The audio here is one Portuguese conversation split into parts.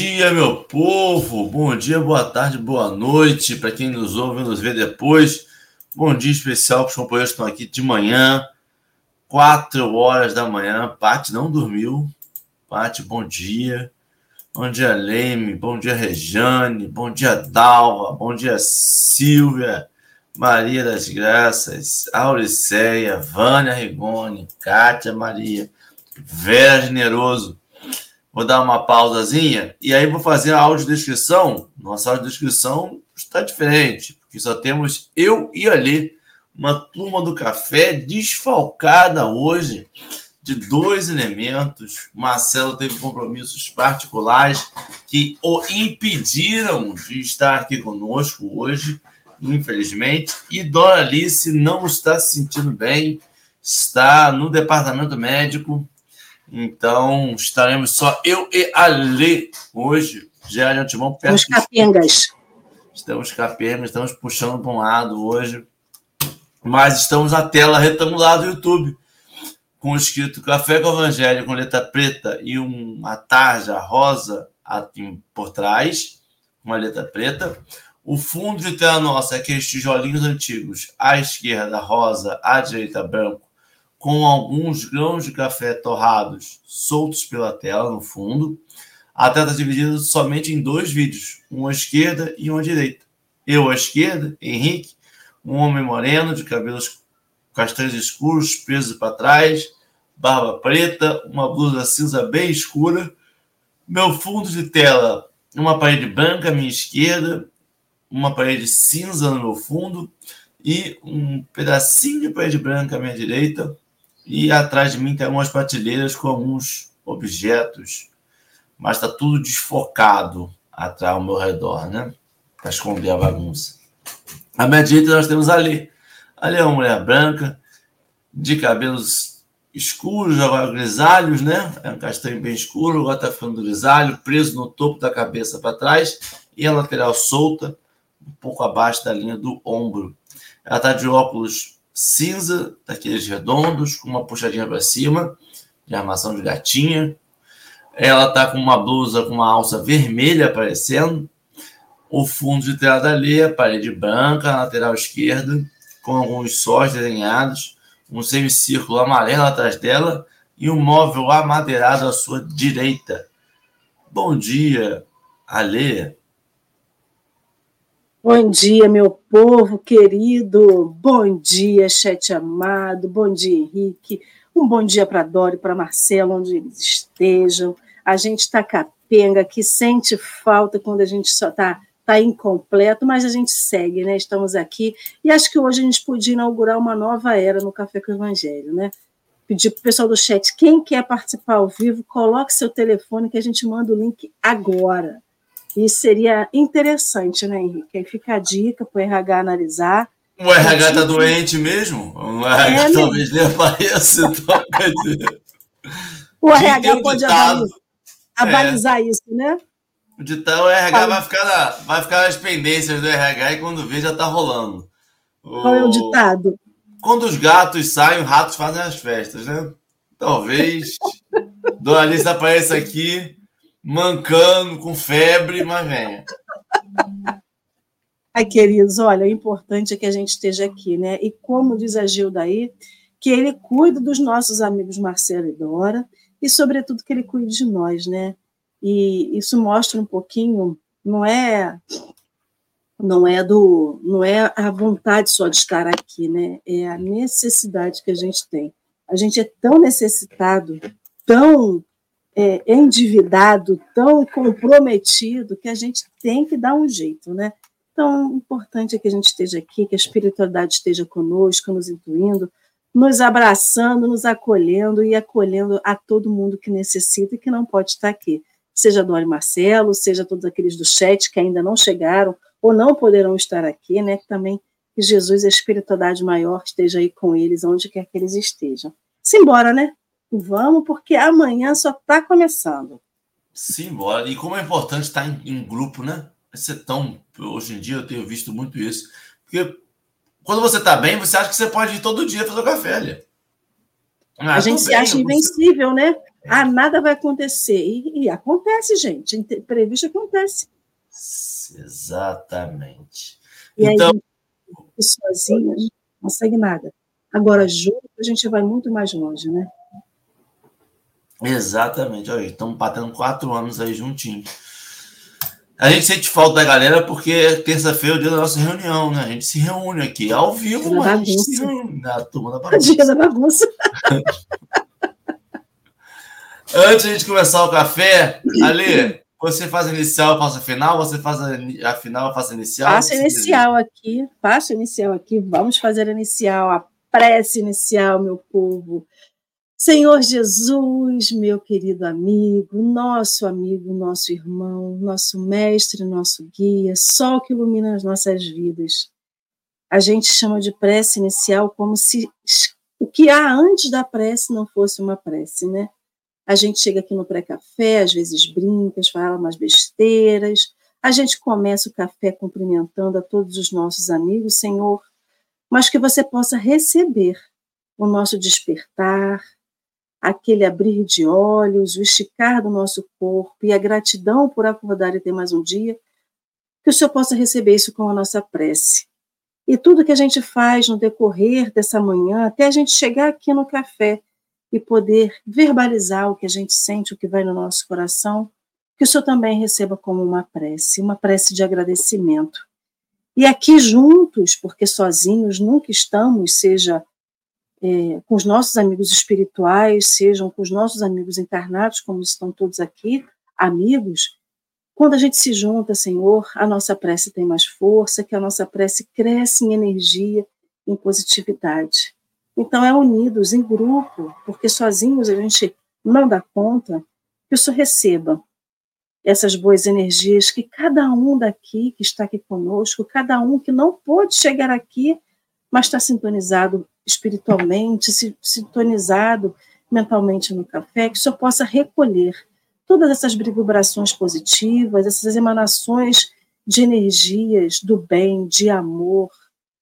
Dia, meu povo. Bom dia, boa tarde, boa noite para quem nos ouve e nos vê depois. Bom dia especial para os companheiros que estão aqui de manhã, quatro horas da manhã. Pati não dormiu. Pati, bom dia. Bom dia, Leme. Bom dia, Rejane. Bom dia, Dalva. Bom dia, Silvia. Maria das Graças, Auriceia, Vânia Rigoni, Kátia Maria, Vera Generoso. Vou dar uma pausazinha e aí vou fazer a audiodescrição. Nossa audiodescrição está diferente, porque só temos eu e ali, uma turma do café desfalcada hoje de dois elementos. Marcelo teve compromissos particulares que o impediram de estar aqui conosco hoje infelizmente. E Dora Alice não está se sentindo bem, está no departamento médico. Então, estaremos só eu e a Lê hoje, já de antemão, perto. Os capengas. Estamos capengas, estamos puxando para um lado hoje. Mas estamos na tela retangulada do YouTube, com escrito Café com Evangelho com letra preta e uma tarja rosa por trás, uma letra preta. O fundo de tela nossa é aqueles tijolinhos antigos, à esquerda rosa, à direita branco, com alguns grãos de café torrados soltos pela tela no fundo. A tela está dividida somente em dois vídeos, um à esquerda e um à direita. Eu à esquerda, Henrique, um homem moreno de cabelos castanhos escuros, presos para trás, barba preta, uma blusa cinza bem escura. Meu fundo de tela, uma parede branca à minha esquerda uma parede cinza no meu fundo e um pedacinho de parede branca à minha direita. E atrás de mim tem algumas prateleiras com alguns objetos, mas está tudo desfocado atrás ao meu redor, né? Para esconder a bagunça. À minha direita nós temos ali. Ali é uma mulher branca, de cabelos escuros, agora grisalhos, né? É um castanho bem escuro, agora está ficando grisalho, preso no topo da cabeça para trás e a lateral solta um pouco abaixo da linha do ombro. Ela está de óculos cinza, daqueles redondos, com uma puxadinha para cima, de armação de gatinha. Ela está com uma blusa com uma alça vermelha aparecendo. O fundo de tela da Leia, parede branca, lateral esquerda, com alguns sóis desenhados, um semicírculo amarelo atrás dela e um móvel amadeirado à sua direita. Bom dia, Alê. Bom dia, meu povo querido. Bom dia, chat amado. Bom dia, Henrique. Um bom dia para Dori, para Marcelo, onde eles estejam. A gente está capenga, que sente falta quando a gente só está tá incompleto, mas a gente segue, né? Estamos aqui. E acho que hoje a gente podia inaugurar uma nova era no Café com o Evangelho, né? Pedir para o pessoal do chat, quem quer participar ao vivo, coloque seu telefone que a gente manda o link agora. Isso seria interessante, né, Henrique? Aí fica a dica para o RH analisar. O RH está doente mesmo? O RH é, talvez nem apareça. Então, o RH pode avalizar, é. isso, né? O ditado, o RH vai ficar, na, vai ficar nas pendências do RH e quando vê já está rolando. O... Qual é o ditado? Quando os gatos saem, os ratos fazem as festas, né? Talvez Dona Alice apareça aqui mancando, com febre, mas venha. Ai, queridos, olha, o importante é que a gente esteja aqui, né? E como diz a Gilda aí, que ele cuide dos nossos amigos Marcelo e Dora, e sobretudo que ele cuide de nós, né? E isso mostra um pouquinho, não é não é do não é a vontade só de estar aqui, né? É a necessidade que a gente tem. A gente é tão necessitado, tão é, endividado, tão comprometido, que a gente tem que dar um jeito, né? Então, o importante é que a gente esteja aqui, que a espiritualidade esteja conosco, nos incluindo, nos abraçando, nos acolhendo e acolhendo a todo mundo que necessita e que não pode estar aqui. Seja Dori Marcelo, seja todos aqueles do chat que ainda não chegaram ou não poderão estar aqui, né? Que também que Jesus, a espiritualidade maior, esteja aí com eles, onde quer que eles estejam. Simbora, né? Vamos, porque amanhã só está começando. Simbora. E como é importante estar em, em grupo, né? Ser tão. Hoje em dia eu tenho visto muito isso. Porque quando você está bem, você acha que você pode ir todo dia fazer o café, ali. Ah, a gente se bem, acha invencível, você... né? É. Ah, nada vai acontecer. E, e acontece, gente. Previsto acontece. Exatamente. E então, aí, sozinha, não consegue nada. Agora, junto, a gente vai muito mais longe, né? Exatamente. Olha, estamos batendo quatro anos aí juntinhos. A gente sente falta da galera porque terça-feira é o dia da nossa reunião, né? A gente se reúne aqui ao vivo, mas a gente se reúne na turma da bagunça. Dia da bagunça. Antes de a gente começar o café, Ali, você faz a inicial, eu faço a final, você faz a, a final, eu faço a inicial? Faço inicial aqui, faço inicial aqui, vamos fazer a inicial, a prece inicial, meu povo. Senhor Jesus, meu querido amigo, nosso amigo, nosso irmão, nosso mestre, nosso guia, sol que ilumina as nossas vidas. A gente chama de prece inicial como se o que há antes da prece não fosse uma prece, né? A gente chega aqui no pré-café, às vezes brinca, fala umas besteiras. A gente começa o café cumprimentando a todos os nossos amigos, Senhor, mas que você possa receber o nosso despertar, aquele abrir de olhos, o esticar do nosso corpo e a gratidão por acordar e ter mais um dia, que o Senhor possa receber isso com a nossa prece. E tudo que a gente faz no decorrer dessa manhã, até a gente chegar aqui no café e poder verbalizar o que a gente sente, o que vai no nosso coração, que o Senhor também receba como uma prece, uma prece de agradecimento. E aqui juntos, porque sozinhos nunca estamos, seja é, com os nossos amigos espirituais, sejam com os nossos amigos encarnados, como estão todos aqui, amigos, quando a gente se junta, Senhor, a nossa prece tem mais força, que a nossa prece cresce em energia, em positividade. Então, é unidos, em grupo, porque sozinhos a gente não dá conta, que o Senhor receba essas boas energias, que cada um daqui que está aqui conosco, cada um que não pôde chegar aqui, mas está sintonizado espiritualmente, sintonizado mentalmente no café, que Senhor possa recolher todas essas vibrações positivas, essas emanações de energias do bem, de amor,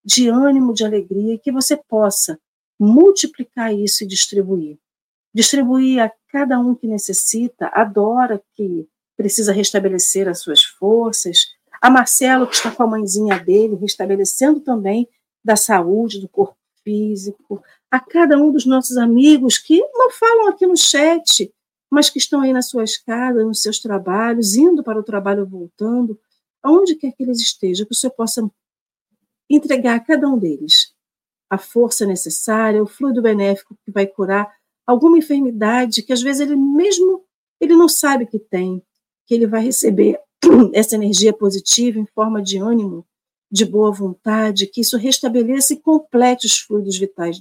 de ânimo, de alegria, que você possa multiplicar isso e distribuir. Distribuir a cada um que necessita, adora que precisa restabelecer as suas forças, a Marcelo, que está com a mãezinha dele, restabelecendo também da saúde, do corpo físico, a cada um dos nossos amigos que não falam aqui no chat, mas que estão aí nas suas casas, nos seus trabalhos, indo para o trabalho, voltando, aonde quer que eles estejam, que o Senhor possa entregar a cada um deles a força necessária, o fluido benéfico que vai curar alguma enfermidade que às vezes ele mesmo ele não sabe que tem, que ele vai receber essa energia positiva em forma de ânimo, de boa vontade, que isso restabeleça e complete os fluidos vitais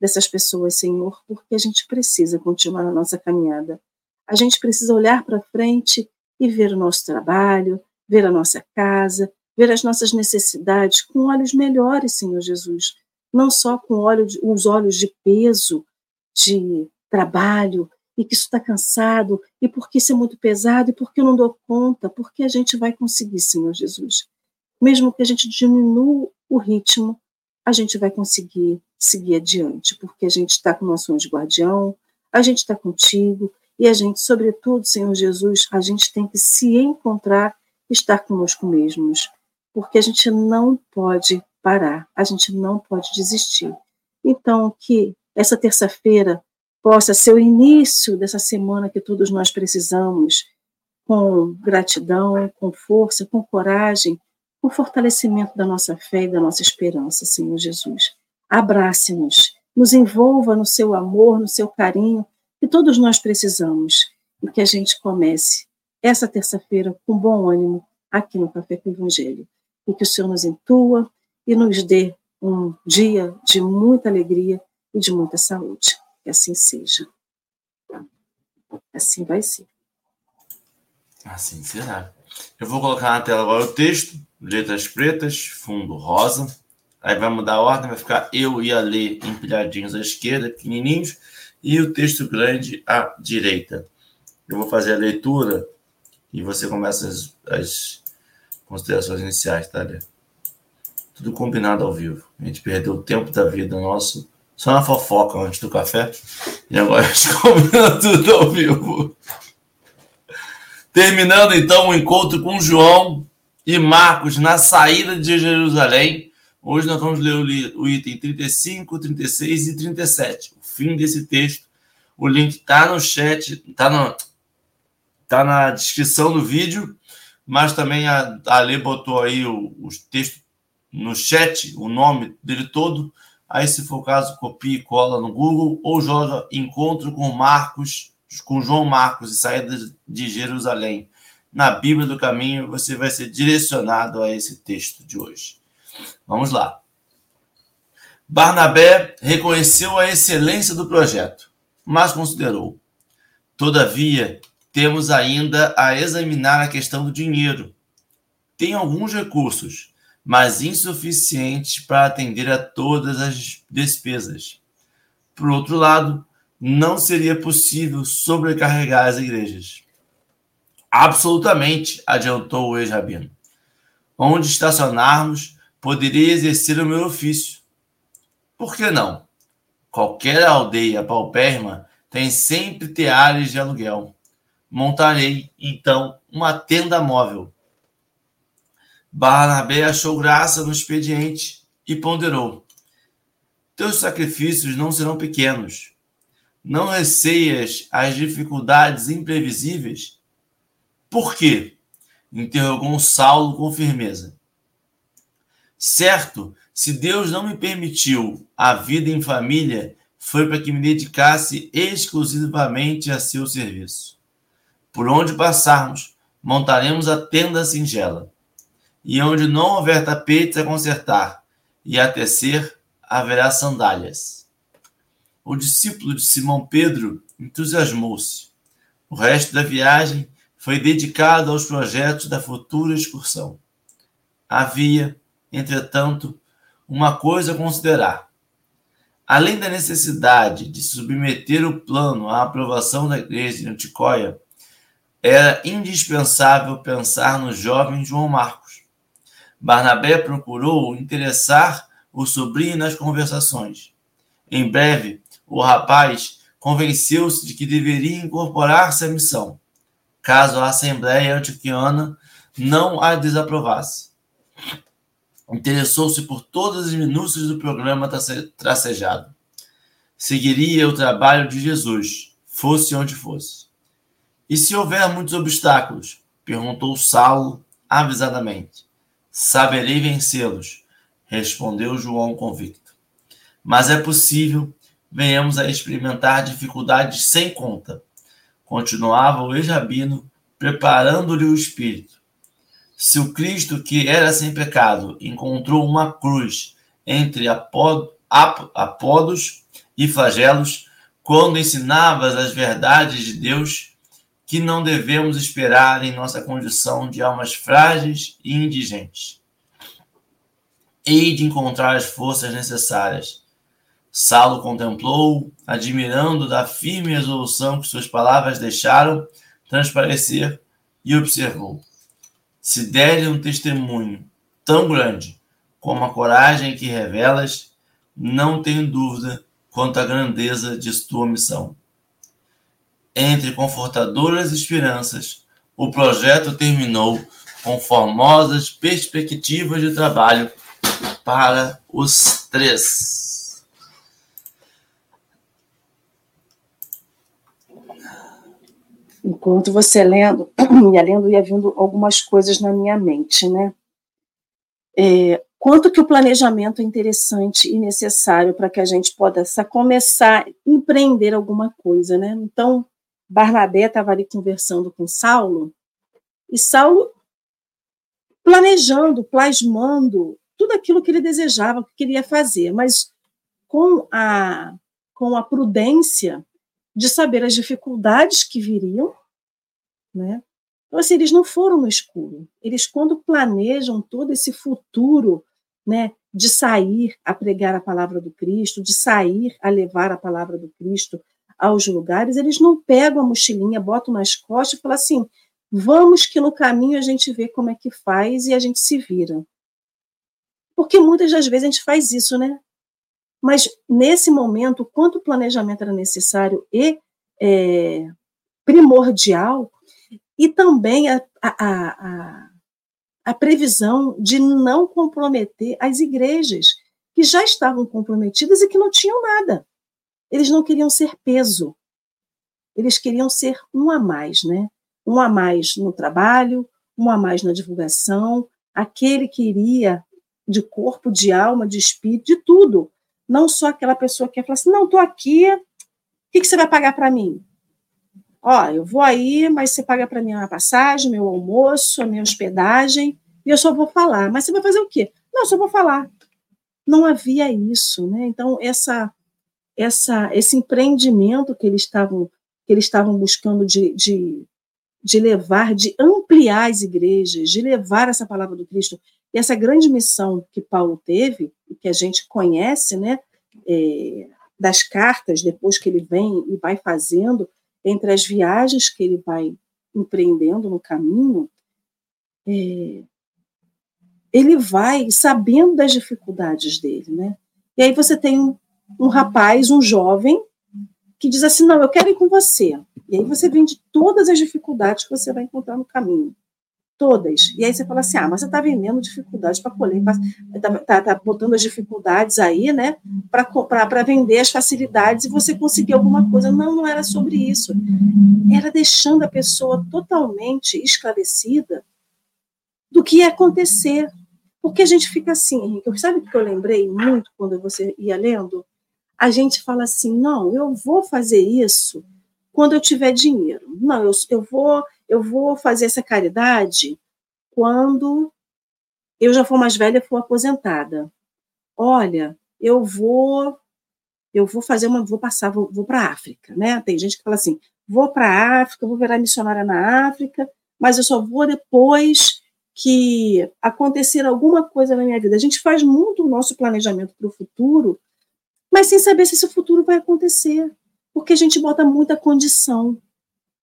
dessas pessoas, Senhor, porque a gente precisa continuar na nossa caminhada. A gente precisa olhar para frente e ver o nosso trabalho, ver a nossa casa, ver as nossas necessidades com olhos melhores, Senhor Jesus. Não só com olho de, os olhos de peso, de trabalho, e que isso está cansado, e porque isso é muito pesado, e porque eu não dou conta, porque a gente vai conseguir, Senhor Jesus mesmo que a gente diminua o ritmo, a gente vai conseguir seguir adiante, porque a gente está com o nosso anjo guardião, a gente está contigo, e a gente, sobretudo, Senhor Jesus, a gente tem que se encontrar, estar conosco mesmos, porque a gente não pode parar, a gente não pode desistir. Então, que essa terça-feira possa ser o início dessa semana que todos nós precisamos, com gratidão, com força, com coragem, o fortalecimento da nossa fé e da nossa esperança, Senhor Jesus. Abrace-nos, nos envolva no seu amor, no seu carinho, que todos nós precisamos, e que a gente comece essa terça-feira com bom ânimo aqui no Café com o Evangelho. E que o Senhor nos intua e nos dê um dia de muita alegria e de muita saúde. Que assim seja. Assim vai ser. Assim será. Eu vou colocar na tela agora o texto letras pretas, fundo rosa. Aí vai mudar a ordem, vai ficar eu e a Lê empilhadinhos à esquerda, pequenininhos, e o texto grande à direita. Eu vou fazer a leitura e você começa as, as considerações iniciais, tá, Lê? Tudo combinado ao vivo. A gente perdeu o tempo da vida nosso Só na fofoca antes do café. E agora a gente combina tudo ao vivo. Terminando então o encontro com João e Marcos na saída de Jerusalém. Hoje nós vamos ler o item 35, 36 e 37. O fim desse texto. O link está no chat, está tá na descrição do vídeo, mas também a, a Lê botou aí o, os textos no chat, o nome dele todo. Aí, se for o caso, copie e cola no Google ou joga Encontro com Marcos, com João Marcos e Saída de Jerusalém. Na Bíblia do Caminho, você vai ser direcionado a esse texto de hoje. Vamos lá. Barnabé reconheceu a excelência do projeto, mas considerou: todavia, temos ainda a examinar a questão do dinheiro. Tem alguns recursos, mas insuficientes para atender a todas as despesas. Por outro lado, não seria possível sobrecarregar as igrejas. Absolutamente, adiantou o ex-rabino. Onde estacionarmos, poderia exercer o meu ofício. Por que não? Qualquer aldeia paupérrima tem sempre teares de aluguel. Montarei, então, uma tenda móvel Barnabé achou graça no expediente e ponderou: Teus sacrifícios não serão pequenos. Não receias as dificuldades imprevisíveis? Por quê? interrogou Saulo com firmeza. Certo, se Deus não me permitiu a vida em família, foi para que me dedicasse exclusivamente a seu serviço. Por onde passarmos, montaremos a tenda singela e onde não houver tapetes a consertar, e a tecer haverá sandálias. O discípulo de Simão Pedro entusiasmou-se. O resto da viagem foi dedicado aos projetos da futura excursão. Havia, entretanto, uma coisa a considerar. Além da necessidade de submeter o plano à aprovação da igreja de Anticóia, era indispensável pensar no jovem João Marcos Barnabé procurou interessar o sobrinho nas conversações. Em breve, o rapaz convenceu-se de que deveria incorporar-se à missão, caso a Assembleia Antioquiana não a desaprovasse. Interessou-se por todas as minúcias do programa tracejado. Seguiria o trabalho de Jesus, fosse onde fosse. E se houver muitos obstáculos? perguntou Saulo avisadamente saberei vencê-los, respondeu João convicto. Mas é possível, venhamos a experimentar dificuldades sem conta. Continuava o ex-rabino, preparando-lhe o espírito. Se o Cristo, que era sem pecado, encontrou uma cruz entre apodos e flagelos, quando ensinavas as verdades de Deus, que não devemos esperar em nossa condição de almas frágeis e indigentes. Hei de encontrar as forças necessárias. Saulo contemplou, admirando da firme resolução que suas palavras deixaram transparecer, e observou: Se derem um testemunho tão grande como a coragem que revelas, não tenho dúvida quanto à grandeza de tua missão. Entre confortadoras esperanças, o projeto terminou com formosas perspectivas de trabalho para os três. Enquanto você lendo, ia lendo, ia vindo algumas coisas na minha mente, né? É, quanto que o planejamento é interessante e necessário para que a gente possa começar a empreender alguma coisa, né? Então, Barnabé estava ali conversando com Saulo, e Saulo planejando, plasmando tudo aquilo que ele desejava, que queria fazer, mas com a, com a prudência de saber as dificuldades que viriam, né? Então, assim, eles não foram no escuro. Eles, quando planejam todo esse futuro, né, de sair a pregar a palavra do Cristo, de sair a levar a palavra do Cristo, aos lugares, eles não pegam a mochilinha, botam nas costas e falam assim: vamos que no caminho a gente vê como é que faz e a gente se vira. Porque muitas das vezes a gente faz isso, né? Mas, nesse momento, quanto o planejamento era necessário e é, primordial, e também a, a, a, a previsão de não comprometer as igrejas, que já estavam comprometidas e que não tinham nada. Eles não queriam ser peso, eles queriam ser um a mais, né? Um a mais no trabalho, um a mais na divulgação, aquele que iria de corpo, de alma, de espírito, de tudo. Não só aquela pessoa que ia falar assim: não, estou aqui, o que, que você vai pagar para mim? Ó, eu vou aí, mas você paga para mim a passagem, meu almoço, a minha hospedagem, e eu só vou falar. Mas você vai fazer o quê? Não, eu só vou falar. Não havia isso, né? Então, essa, essa, esse empreendimento que eles estavam, que eles estavam buscando de, de, de levar, de ampliar as igrejas, de levar essa palavra do Cristo, e essa grande missão que Paulo teve, que a gente conhece, né, é, das cartas, depois que ele vem e vai fazendo, entre as viagens que ele vai empreendendo no caminho, é, ele vai sabendo das dificuldades dele, né? E aí você tem um, um rapaz, um jovem, que diz assim: Não, eu quero ir com você. E aí você vende todas as dificuldades que você vai encontrar no caminho todas. E aí você fala assim, ah, mas você está vendendo dificuldades para colher, está tá, tá botando as dificuldades aí, né, para vender as facilidades e você conseguir alguma coisa. Não, não era sobre isso. Era deixando a pessoa totalmente esclarecida do que ia acontecer. Porque a gente fica assim, Henrique, sabe o que eu lembrei muito quando você ia lendo? A gente fala assim, não, eu vou fazer isso quando eu tiver dinheiro. Não, eu, eu vou eu vou fazer essa caridade quando eu já for mais velha for aposentada. Olha, eu vou eu vou fazer uma vou passar vou, vou para a África, né? Tem gente que fala assim, vou para a África, vou virar missionária na África, mas eu só vou depois que acontecer alguma coisa na minha vida. A gente faz muito o nosso planejamento para o futuro, mas sem saber se esse futuro vai acontecer, porque a gente bota muita condição.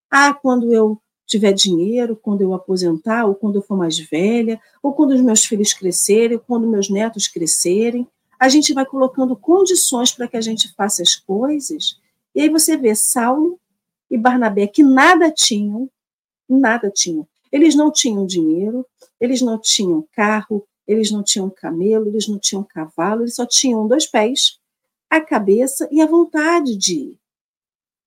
Ah, quando eu tiver dinheiro, quando eu aposentar, ou quando eu for mais velha, ou quando os meus filhos crescerem, ou quando meus netos crescerem. A gente vai colocando condições para que a gente faça as coisas. E aí você vê Saulo e Barnabé que nada tinham, nada tinham. Eles não tinham dinheiro, eles não tinham carro, eles não tinham camelo, eles não tinham cavalo, eles só tinham dois pés, a cabeça e a vontade de ir.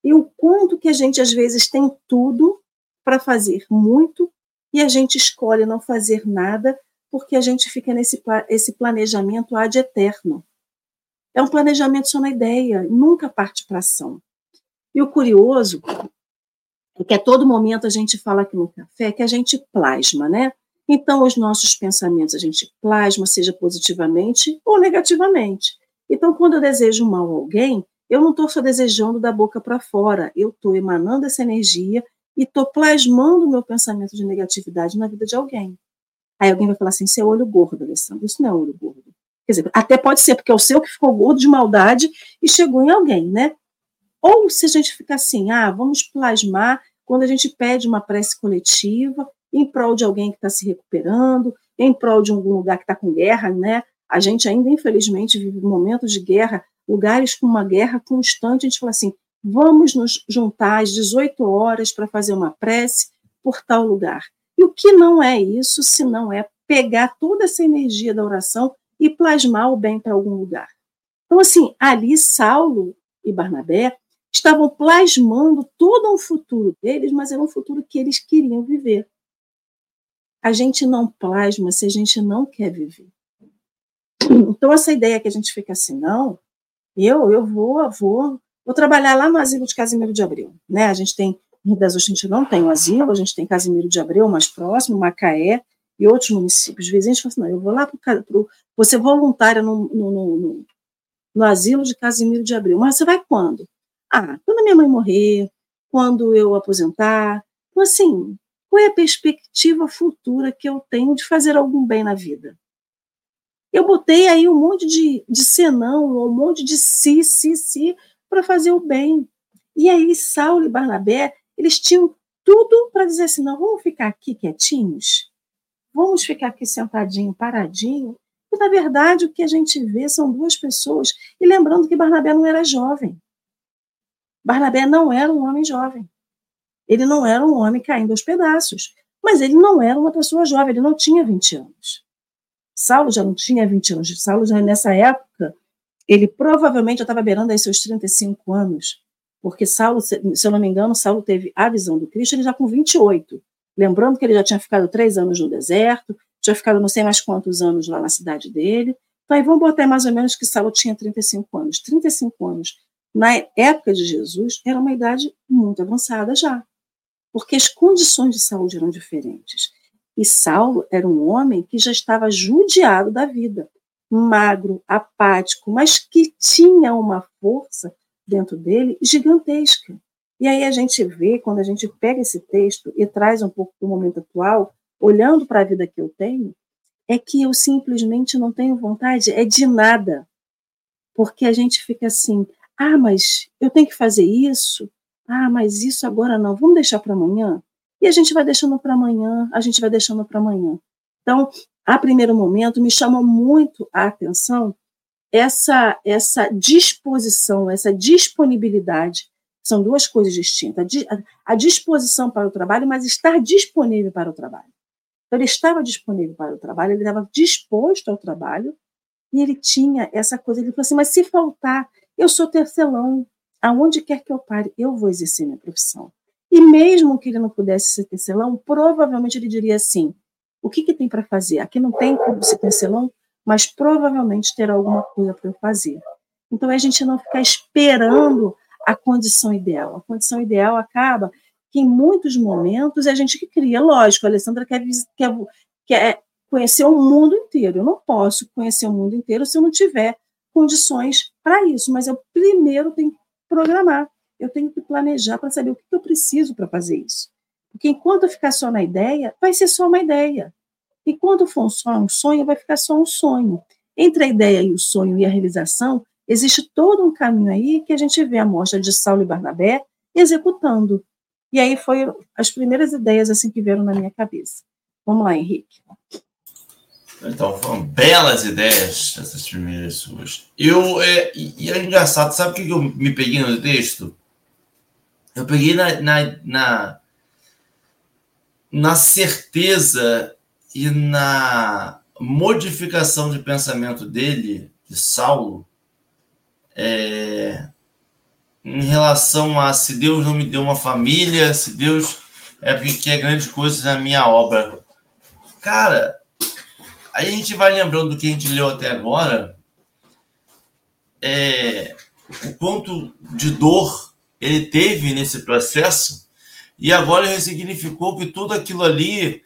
E o quanto que a gente às vezes tem tudo para fazer muito e a gente escolhe não fazer nada porque a gente fica nesse esse planejamento ad eterno. É um planejamento só na ideia, nunca parte para ação. E o curioso é que a todo momento a gente fala aqui no café que a gente plasma, né? Então, os nossos pensamentos a gente plasma, seja positivamente ou negativamente. Então, quando eu desejo mal a alguém, eu não estou só desejando da boca para fora, eu estou emanando essa energia e estou plasmando o meu pensamento de negatividade na vida de alguém. Aí alguém vai falar assim: seu olho gordo, Alessandro. Isso não é olho gordo. Quer dizer, até pode ser, porque é o seu que ficou gordo de maldade e chegou em alguém, né? Ou se a gente fica assim, ah, vamos plasmar quando a gente pede uma prece coletiva em prol de alguém que está se recuperando, em prol de algum lugar que está com guerra, né? A gente ainda, infelizmente, vive momentos de guerra, lugares com uma guerra constante. A gente fala assim: vamos nos juntar às 18 horas para fazer uma prece por tal lugar. E o que não é isso, se não é pegar toda essa energia da oração e plasmar o bem para algum lugar. Então, assim, ali Saulo e Barnabé estavam plasmando todo um futuro deles, mas era um futuro que eles queriam viver. A gente não plasma se a gente não quer viver. Então, essa ideia que a gente fica assim, não, eu, eu vou, vou Vou trabalhar lá no asilo de Casimiro de Abreu. Né? A gente tem, em Rio das a gente não tem o asilo, a gente tem Casimiro de Abreu mais próximo, Macaé e outros municípios vizinhos. Falam assim, não, eu vou lá para vou ser voluntária no, no, no, no asilo de Casimiro de Abreu. Mas você vai quando? Ah, quando minha mãe morrer, quando eu aposentar. Então, assim, qual é a perspectiva futura que eu tenho de fazer algum bem na vida? Eu botei aí um monte de, de senão, um monte de si, si, si, para fazer o bem. E aí Saulo e Barnabé, eles tinham tudo para dizer assim, não, vamos ficar aqui quietinhos, vamos ficar aqui sentadinho, paradinho, E, na verdade, o que a gente vê são duas pessoas. E lembrando que Barnabé não era jovem. Barnabé não era um homem jovem. Ele não era um homem caindo aos pedaços. Mas ele não era uma pessoa jovem, ele não tinha 20 anos. Saulo já não tinha 20 anos. Saulo já nessa época, ele provavelmente já estava beirando aí seus 35 anos. Porque Saulo, se eu não me engano, Saulo teve a visão do Cristo ele já com 28. Lembrando que ele já tinha ficado três anos no deserto, tinha ficado não sei mais quantos anos lá na cidade dele. Então, aí vamos botar mais ou menos que Saulo tinha 35 anos. 35 anos, na época de Jesus, era uma idade muito avançada já. Porque as condições de saúde eram diferentes. E Saulo era um homem que já estava judiado da vida, magro, apático, mas que tinha uma força dentro dele gigantesca. E aí a gente vê, quando a gente pega esse texto e traz um pouco do momento atual, olhando para a vida que eu tenho, é que eu simplesmente não tenho vontade é de nada. Porque a gente fica assim, ah, mas eu tenho que fazer isso, ah, mas isso agora não, vamos deixar para amanhã? A gente vai deixando para amanhã, a gente vai deixando para amanhã. Então, a primeiro momento, me chamou muito a atenção essa, essa disposição, essa disponibilidade são duas coisas distintas. A disposição para o trabalho, mas estar disponível para o trabalho. Então, ele estava disponível para o trabalho, ele estava disposto ao trabalho, e ele tinha essa coisa, ele falou assim, mas se faltar, eu sou tecelão, aonde quer que eu pare, eu vou exercer minha profissão. E mesmo que ele não pudesse ser tecelão, provavelmente ele diria assim, o que, que tem para fazer? Aqui não tem como ser tecelão, mas provavelmente terá alguma coisa para eu fazer. Então, é a gente não ficar esperando a condição ideal. A condição ideal acaba que, em muitos momentos, é a gente que cria. Lógico, a Alessandra quer, quer, quer conhecer o mundo inteiro. Eu não posso conhecer o mundo inteiro se eu não tiver condições para isso, mas eu primeiro tenho que programar, eu tenho que planejar para saber o que eu preciso para fazer isso. Porque enquanto ficar só na ideia, vai ser só uma ideia. E quando for um sonho, vai ficar só um sonho. Entre a ideia e o sonho e a realização, existe todo um caminho aí que a gente vê a mostra de Saulo e Barnabé executando. E aí foi as primeiras ideias assim que vieram na minha cabeça. Vamos lá, Henrique. Então, foram belas ideias essas primeiras suas. Eu, é, e é engraçado, sabe o que eu me peguei no texto? Eu peguei na, na, na, na certeza e na modificação de pensamento dele, de Saulo, é, em relação a se Deus não me deu uma família, se Deus é porque quer grandes coisas na minha obra. Cara, aí a gente vai lembrando do que a gente leu até agora, é, o quanto de dor ele teve nesse processo, e agora ele significou que tudo aquilo ali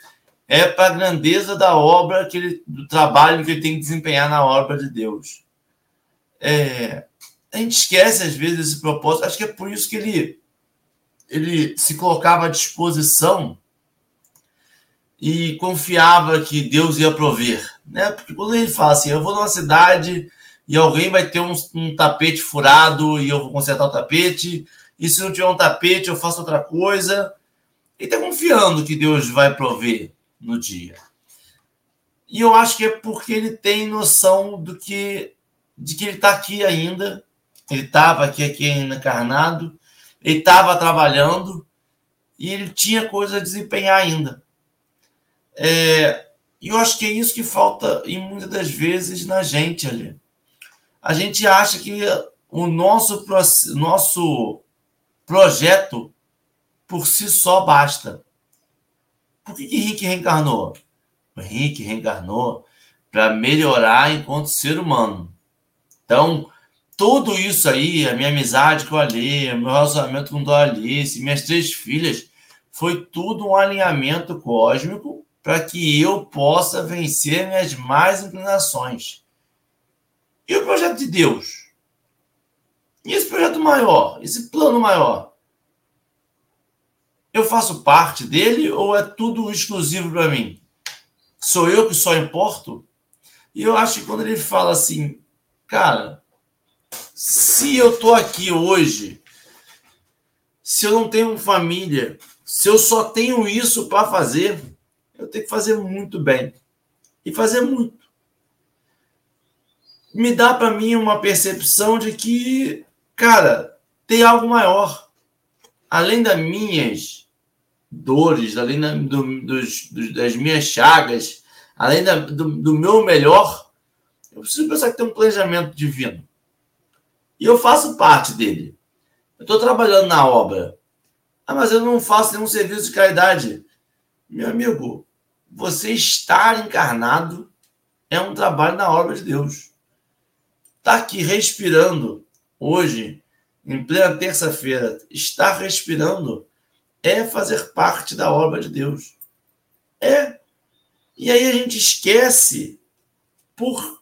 é para a grandeza da obra, que ele, do trabalho que ele tem que desempenhar na obra de Deus. É, a gente esquece às vezes esse propósito. Acho que é por isso que ele, ele se colocava à disposição e confiava que Deus ia prover, né? Porque quando ele fala assim, eu vou numa cidade e alguém vai ter um, um tapete furado e eu vou consertar o tapete, e se não tiver um tapete eu faço outra coisa. Ele está confiando que Deus vai prover no dia. E eu acho que é porque ele tem noção do que de que ele está aqui ainda ele estava aqui, aqui encarnado, ele estava trabalhando e ele tinha coisa a desempenhar ainda. É, e eu acho que é isso que falta, e muitas das vezes, na gente ali. A gente acha que o nosso, nosso projeto por si só basta. Por que, que Henrique reencarnou? Henrique reencarnou para melhorar enquanto ser humano. Então, tudo isso aí, a minha amizade com a Alê, meu relacionamento com a Alice, minhas três filhas, foi tudo um alinhamento cósmico para que eu possa vencer minhas mais inclinações. E o projeto de Deus? E esse projeto maior, esse plano maior? Eu faço parte dele ou é tudo exclusivo para mim? Sou eu que só importo? E eu acho que quando ele fala assim, cara, se eu estou aqui hoje, se eu não tenho família, se eu só tenho isso para fazer, eu tenho que fazer muito bem. E fazer muito. me dá para mim uma percepção de que, cara, tem algo maior. Além das minhas dores, além da, do, dos, das minhas chagas, além da, do, do meu melhor, eu preciso pensar que tem um planejamento divino. E eu faço parte dele. Eu estou trabalhando na obra. Ah, mas eu não faço nenhum serviço de caridade. Meu amigo, você estar encarnado é um trabalho na obra de Deus. Estar tá aqui respirando hoje, em plena terça-feira, estar respirando é fazer parte da obra de Deus. É. E aí a gente esquece por.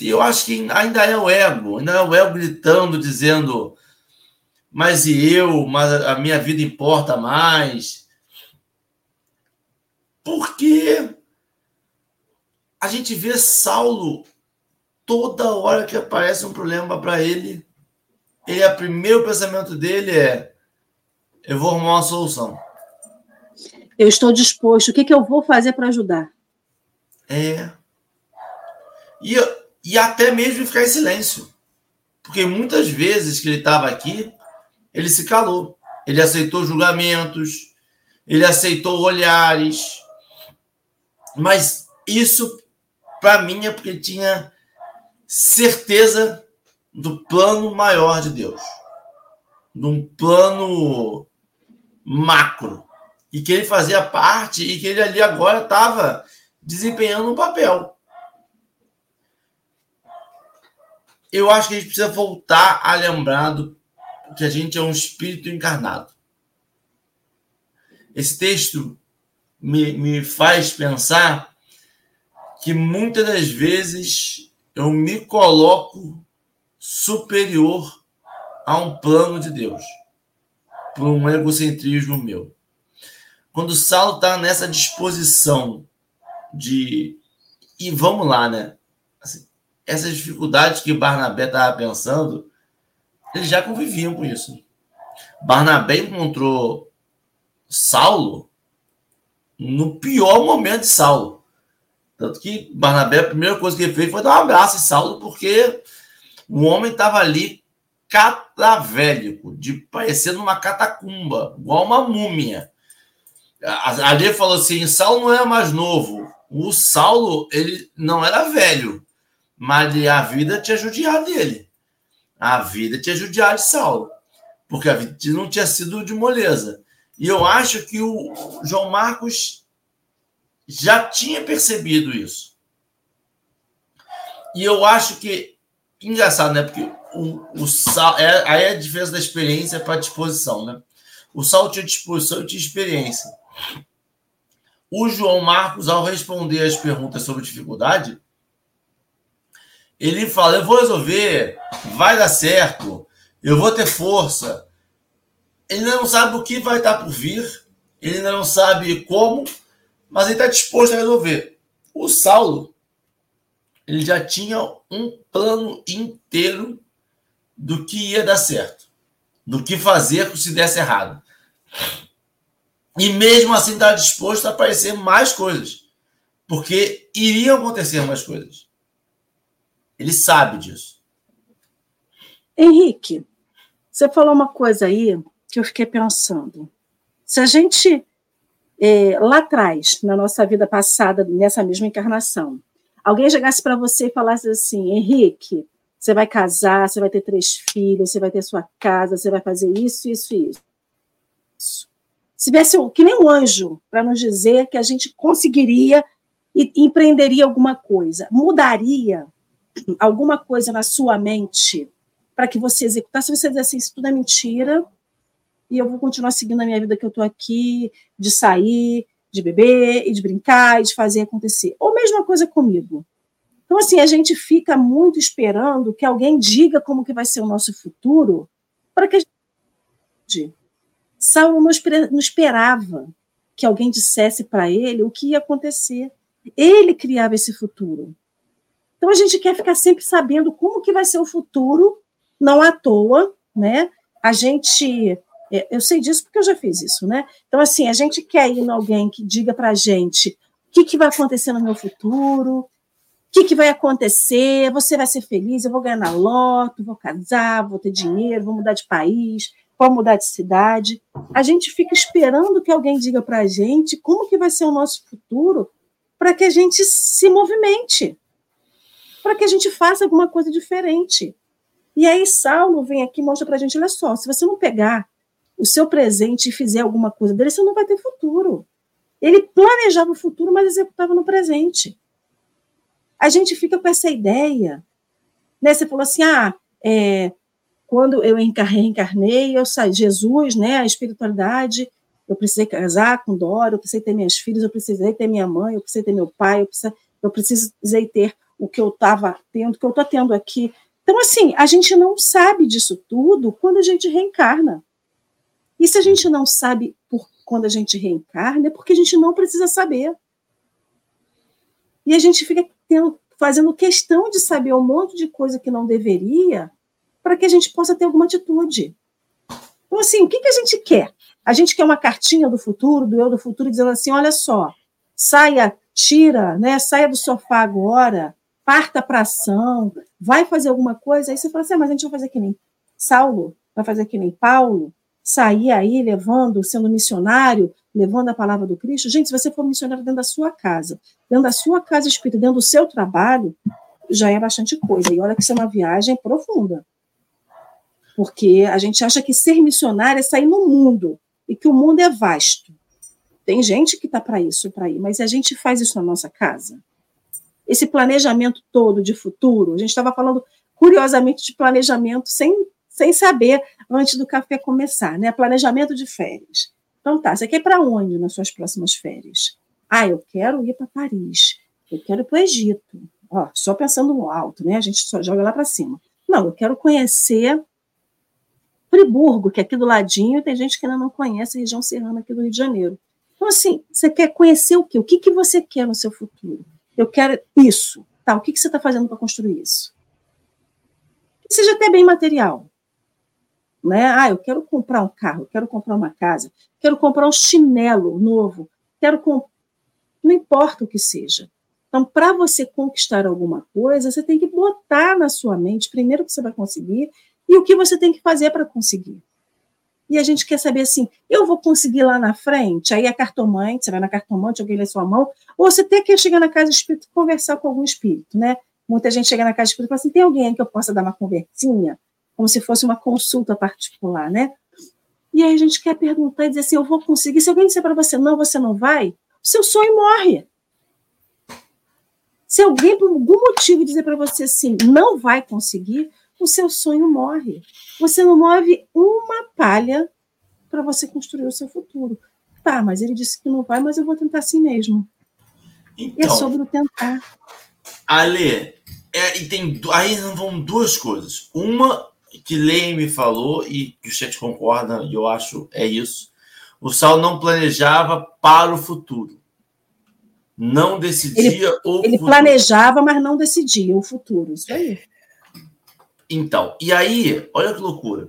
Eu acho que ainda é o ego, ainda é o ego gritando, dizendo: mas e eu, mas a minha vida importa mais. Porque a gente vê Saulo toda hora que aparece um problema para ele, ele o primeiro pensamento dele é eu vou arrumar uma solução. Eu estou disposto. O que, que eu vou fazer para ajudar? É. E, e até mesmo ficar em silêncio. Porque muitas vezes que ele estava aqui, ele se calou. Ele aceitou julgamentos, ele aceitou olhares. Mas isso, para mim, é porque tinha certeza do plano maior de Deus. De um plano macro. E que ele fazia parte e que ele ali agora estava desempenhando um papel. Eu acho que a gente precisa voltar a lembrar do que a gente é um espírito encarnado. Esse texto me, me faz pensar que muitas das vezes eu me coloco superior a um plano de Deus, por um egocentrismo meu. Quando Saulo está nessa disposição de. E vamos lá, né? Assim, essas dificuldades que Barnabé estava pensando, eles já conviviam com isso. Barnabé encontrou Saulo no pior momento de Saulo. Tanto que Barnabé, a primeira coisa que ele fez foi dar um abraço em Saulo, porque o homem estava ali catavélico, de parecendo uma catacumba, igual uma múmia. Ali falou assim: Saulo não é mais novo. O Saulo, ele não era velho, mas a vida tinha judiado dele a vida tinha judiado de Saulo, porque a vida não tinha sido de moleza. E eu acho que o João Marcos já tinha percebido isso. E eu acho que, engraçado, né? Porque o, o Saulo, é, aí é a diferença da experiência para a disposição, né? O Saulo tinha disposição e tinha experiência. O João Marcos, ao responder as perguntas sobre dificuldade, ele fala: Eu vou resolver, vai dar certo, eu vou ter força. Ele não sabe o que vai estar por vir, ele não sabe como, mas ele está disposto a resolver. O Saulo, ele já tinha um plano inteiro do que ia dar certo, do que fazer se desse errado. E mesmo assim está disposto a aparecer mais coisas, porque iriam acontecer mais coisas. Ele sabe disso. Henrique, você falou uma coisa aí que eu fiquei pensando. Se a gente, é, lá atrás, na nossa vida passada, nessa mesma encarnação, alguém chegasse para você e falasse assim: Henrique, você vai casar, você vai ter três filhos, você vai ter sua casa, você vai fazer isso, isso e isso. Se viesse que nem um anjo para nos dizer que a gente conseguiria e empreenderia alguma coisa, mudaria alguma coisa na sua mente para que você executasse, você dizer assim, isso tudo é mentira, e eu vou continuar seguindo a minha vida que eu estou aqui, de sair, de beber, e de brincar, e de fazer acontecer. Ou mesma coisa comigo. Então, assim, a gente fica muito esperando que alguém diga como que vai ser o nosso futuro, para que a gente... Saulo não esperava que alguém dissesse para ele o que ia acontecer. Ele criava esse futuro. Então a gente quer ficar sempre sabendo como que vai ser o futuro, não à toa, né? A gente, eu sei disso porque eu já fiz isso, né? Então assim, a gente quer ir em alguém que diga para a gente o que, que vai acontecer no meu futuro, que, que vai acontecer, você vai ser feliz, eu vou ganhar na loto, vou casar, vou ter dinheiro, vou mudar de país, vou mudar de cidade. A gente fica esperando que alguém diga para a gente como que vai ser o nosso futuro para que a gente se movimente, para que a gente faça alguma coisa diferente. E aí Saulo vem aqui e mostra para a gente, olha só, se você não pegar o seu presente e fizer alguma coisa dele, você não vai ter futuro. Ele planejava o futuro, mas executava no presente a gente fica com essa ideia. Né? Você falou assim, ah, é, quando eu reencarnei, eu saí, Jesus, né, a espiritualidade, eu precisei casar com Dora, eu precisei ter minhas filhas, eu precisei ter minha mãe, eu precisei ter meu pai, eu precisei, eu precisei ter o que eu estava tendo, o que eu estou tendo aqui. Então, assim, a gente não sabe disso tudo quando a gente reencarna. E se a gente não sabe por, quando a gente reencarna, é porque a gente não precisa saber. E a gente fica tendo, fazendo questão de saber um monte de coisa que não deveria, para que a gente possa ter alguma atitude. Então, assim, o que, que a gente quer? A gente quer uma cartinha do futuro, do eu do futuro, dizendo assim: olha só, saia, tira, né, saia do sofá agora, parta para ação, vai fazer alguma coisa. Aí você fala assim: ah, mas a gente vai fazer que nem Saulo, vai fazer que nem Paulo, sair aí levando, sendo missionário, levando a palavra do Cristo. Gente, se você for missionário dentro da sua casa, dentro da sua casa espírita, dentro do seu trabalho, já é bastante coisa. E olha que isso é uma viagem profunda. Porque a gente acha que ser missionário é sair no mundo e que o mundo é vasto. Tem gente que está para isso, para ir, mas a gente faz isso na nossa casa. Esse planejamento todo de futuro, a gente estava falando curiosamente de planejamento sem, sem saber antes do café começar, né? Planejamento de férias. Então tá, você quer ir para onde nas suas próximas férias? Ah, eu quero ir para Paris, eu quero ir para o Egito. Ó, só pensando no alto, né? A gente só joga lá para cima. Não, eu quero conhecer Friburgo, que é aqui do ladinho, tem gente que ainda não conhece a região serrana aqui do Rio de Janeiro. Então, assim, você quer conhecer o quê? O que, que você quer no seu futuro? Eu quero isso. Tá, o que, que você está fazendo para construir isso? Que seja até bem material. Né? Ah, eu quero comprar um carro, quero comprar uma casa, quero comprar um chinelo novo, quero comp... não importa o que seja. Então, para você conquistar alguma coisa, você tem que botar na sua mente primeiro o que você vai conseguir e o que você tem que fazer para conseguir. E a gente quer saber assim, eu vou conseguir lá na frente? Aí a cartomante, você vai na cartomante, alguém lê sua mão, ou você tem que chegar na casa espírita e conversar com algum espírito, né? Muita gente chega na casa espírita e fala assim, tem alguém que eu possa dar uma conversinha? Como se fosse uma consulta particular, né? E aí a gente quer perguntar e dizer assim: eu vou conseguir. Se alguém disser para você não, você não vai, o seu sonho morre. Se alguém, por algum motivo, dizer para você assim, não vai conseguir, o seu sonho morre. Você não move uma palha para você construir o seu futuro. Tá, mas ele disse que não vai, mas eu vou tentar assim mesmo. Então, é então, sobre o tentar. Ale, é, e tem, aí vão duas coisas. Uma que Lei me falou e que o chat concorda, e eu acho é isso. O Saulo não planejava para o futuro. Não decidia ele, o Ele futuro. planejava, mas não decidia o futuro. Isso aí. Então, e aí, olha que loucura.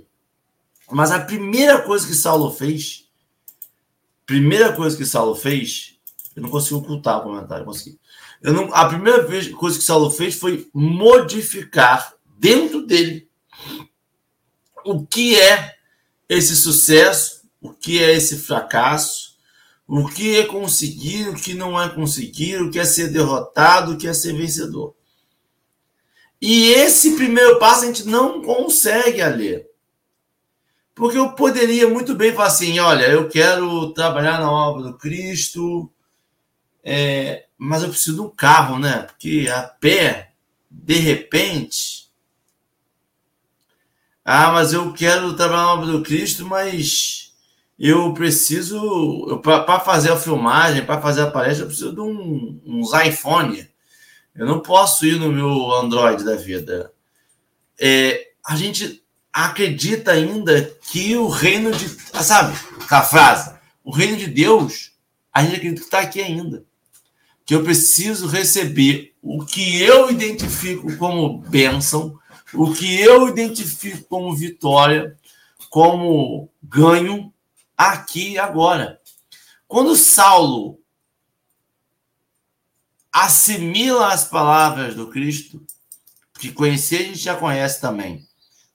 Mas a primeira coisa que Saulo fez, primeira coisa que Saulo fez, eu não consigo ocultar o comentário, consegui. Eu não, a primeira coisa que Saulo fez foi modificar dentro dele o que é esse sucesso, o que é esse fracasso, o que é conseguir, o que não é conseguir, o que é ser derrotado, o que é ser vencedor. E esse primeiro passo a gente não consegue ler. Porque eu poderia muito bem falar assim: olha, eu quero trabalhar na obra do Cristo, é, mas eu preciso de um carro, né? Porque a pé, de repente, ah, mas eu quero trabalhar na obra do Cristo, mas eu preciso, para fazer a filmagem, para fazer a palestra, eu preciso de um, uns iPhone. Eu não posso ir no meu Android da vida. É, a gente acredita ainda que o reino de. Sabe, a frase? O reino de Deus, a gente acredita que está aqui ainda. Que eu preciso receber o que eu identifico como bênção o que eu identifico como vitória, como ganho aqui e agora. Quando Saulo assimila as palavras do Cristo, porque conhecer a gente já conhece também,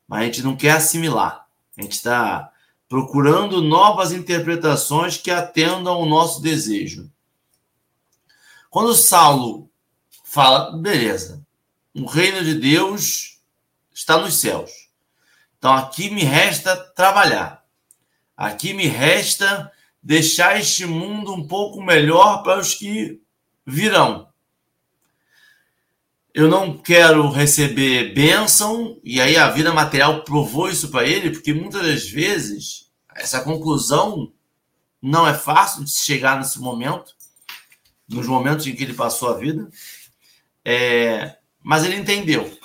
mas a gente não quer assimilar. A gente está procurando novas interpretações que atendam ao nosso desejo. Quando Saulo fala, beleza, o reino de Deus está nos céus. Então aqui me resta trabalhar. Aqui me resta deixar este mundo um pouco melhor para os que virão. Eu não quero receber bênção, e aí a vida material provou isso para ele, porque muitas das vezes essa conclusão não é fácil de chegar nesse momento, nos momentos em que ele passou a vida, é, mas ele entendeu.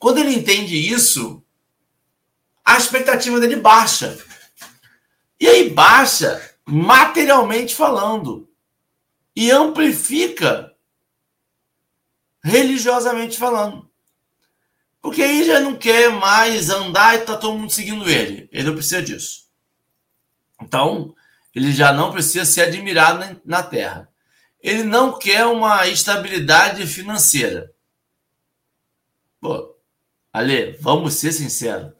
Quando ele entende isso, a expectativa dele baixa. E aí baixa materialmente falando e amplifica religiosamente falando. Porque aí já não quer mais andar e tá todo mundo seguindo ele. Ele não precisa disso. Então, ele já não precisa ser admirado na terra. Ele não quer uma estabilidade financeira. Pô, Ale, vamos ser sinceros.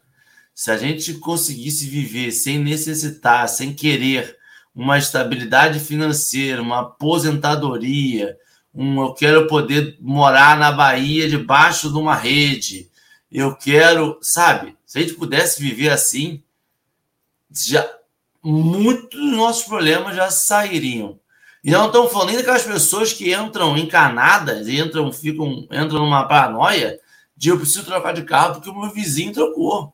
Se a gente conseguisse viver sem necessitar, sem querer uma estabilidade financeira, uma aposentadoria, um, eu quero poder morar na Bahia debaixo de uma rede, eu quero, sabe? Se a gente pudesse viver assim, já muitos dos nossos problemas já sairiam. E não estamos falando nem daquelas pessoas que entram encarnadas, entram, ficam, entram numa paranoia de eu preciso trocar de carro porque o meu vizinho trocou.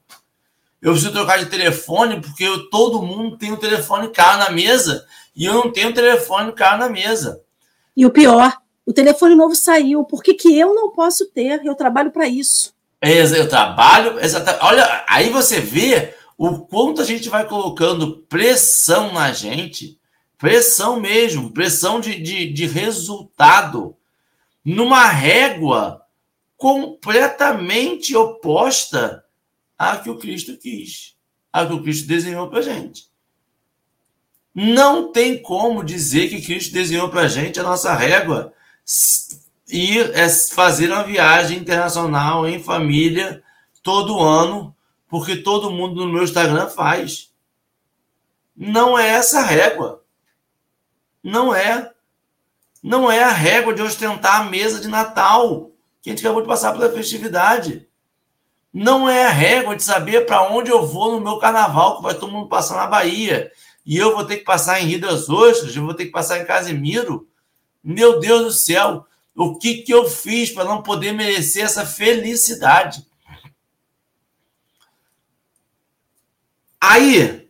Eu preciso trocar de telefone porque eu, todo mundo tem um telefone caro na mesa e eu não tenho um telefone caro na mesa. E o pior, o telefone novo saiu. Por que, que eu não posso ter? Eu trabalho para isso. É, eu trabalho, exatamente. Olha, aí você vê o quanto a gente vai colocando pressão na gente, pressão mesmo, pressão de, de, de resultado, numa régua completamente oposta à que o Cristo quis, à que o Cristo desenhou para a gente. Não tem como dizer que Cristo desenhou para a gente a nossa régua e é fazer uma viagem internacional em família todo ano porque todo mundo no meu Instagram faz. Não é essa régua. Não é. Não é a régua de ostentar a mesa de Natal, que a gente acabou de passar pela festividade. Não é a régua de saber para onde eu vou no meu carnaval, que vai todo mundo passar na Bahia. E eu vou ter que passar em Rio das Ostras, eu vou ter que passar em Casimiro. Meu Deus do céu, o que, que eu fiz para não poder merecer essa felicidade? Aí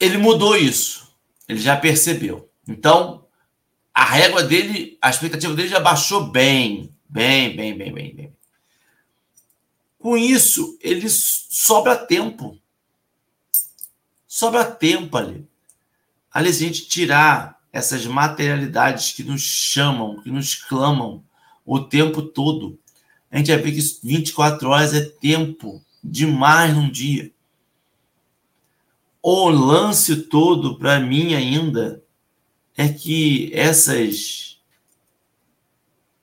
ele mudou isso. Ele já percebeu. Então, a régua dele, a expectativa dele já baixou bem, bem, bem, bem, bem, bem. Com isso, ele sobra tempo. Sobra tempo ali. Ali, a gente tirar essas materialidades que nos chamam, que nos clamam o tempo todo, a gente vai ver que 24 horas é tempo demais num dia o lance todo para mim ainda é que essas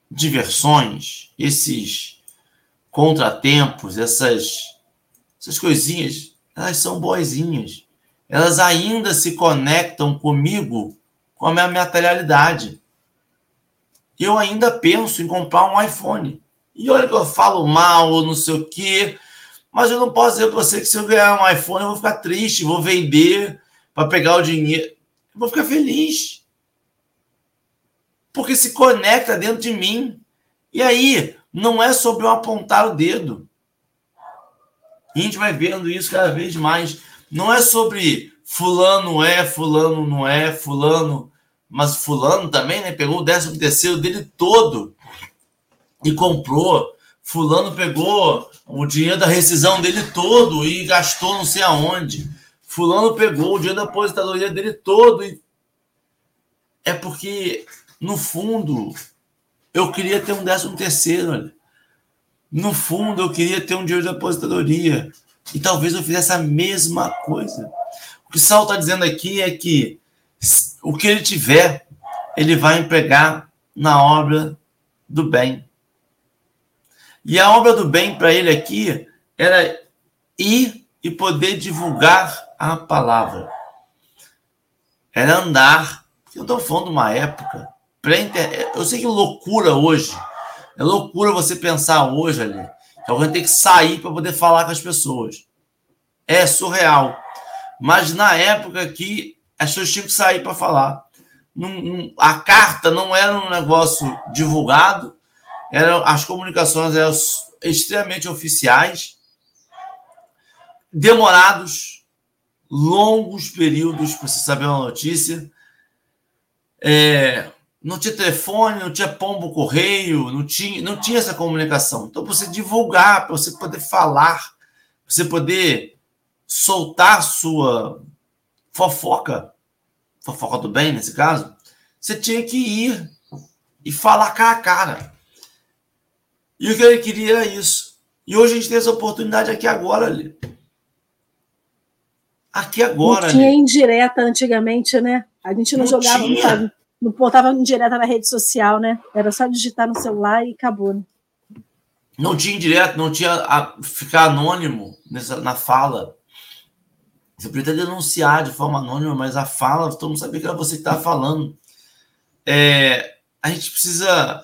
diversões, esses contratempos, essas, essas coisinhas, elas são boazinhas. Elas ainda se conectam comigo com a minha materialidade. Eu ainda penso em comprar um iPhone. E olha que eu falo mal, ou não sei o quê, mas eu não posso dizer para você que se eu ganhar um iPhone, eu vou ficar triste, vou vender para pegar o dinheiro. Eu vou ficar feliz. Porque se conecta dentro de mim. E aí, não é sobre eu apontar o dedo. a gente vai vendo isso cada vez mais. Não é sobre fulano é, fulano não é, fulano. Mas fulano também, né? Pegou o décimo terceiro dele todo e comprou Fulano pegou o dinheiro da rescisão dele todo e gastou não sei aonde. Fulano pegou o dinheiro da aposentadoria dele todo. E... É porque, no fundo, eu queria ter um décimo terceiro. Olha. No fundo, eu queria ter um dinheiro de aposentadoria. E talvez eu fizesse a mesma coisa. O que o Sal está dizendo aqui é que o que ele tiver, ele vai empregar na obra do bem. E a obra do bem para ele aqui era ir e poder divulgar a palavra. Era andar. Eu estou falando de uma época. Eu sei que é loucura hoje. É loucura você pensar hoje ali que alguém tem que sair para poder falar com as pessoas. É surreal. Mas na época que as pessoas tinham que sair para falar. a carta não era um negócio divulgado, eram, as comunicações eram extremamente oficiais, demorados, longos períodos para você saber uma notícia. É, não tinha telefone, não tinha pombo correio, não tinha, não tinha essa comunicação. Então, para você divulgar, para você poder falar, para você poder soltar sua fofoca, fofoca do bem nesse caso, você tinha que ir e falar cara a cara. E o que ele queria era isso. E hoje a gente tem essa oportunidade aqui agora, ali. Aqui agora. Não tinha indireta antigamente, né? A gente não, não jogava, tinha. não, não botava indireta na rede social, né? Era só digitar no celular e acabou, né? Não tinha indireto, não tinha a ficar anônimo nessa, na fala. Você podia denunciar de forma anônima, mas a fala, todo mundo sabia que era você que estava falando. É, a gente precisa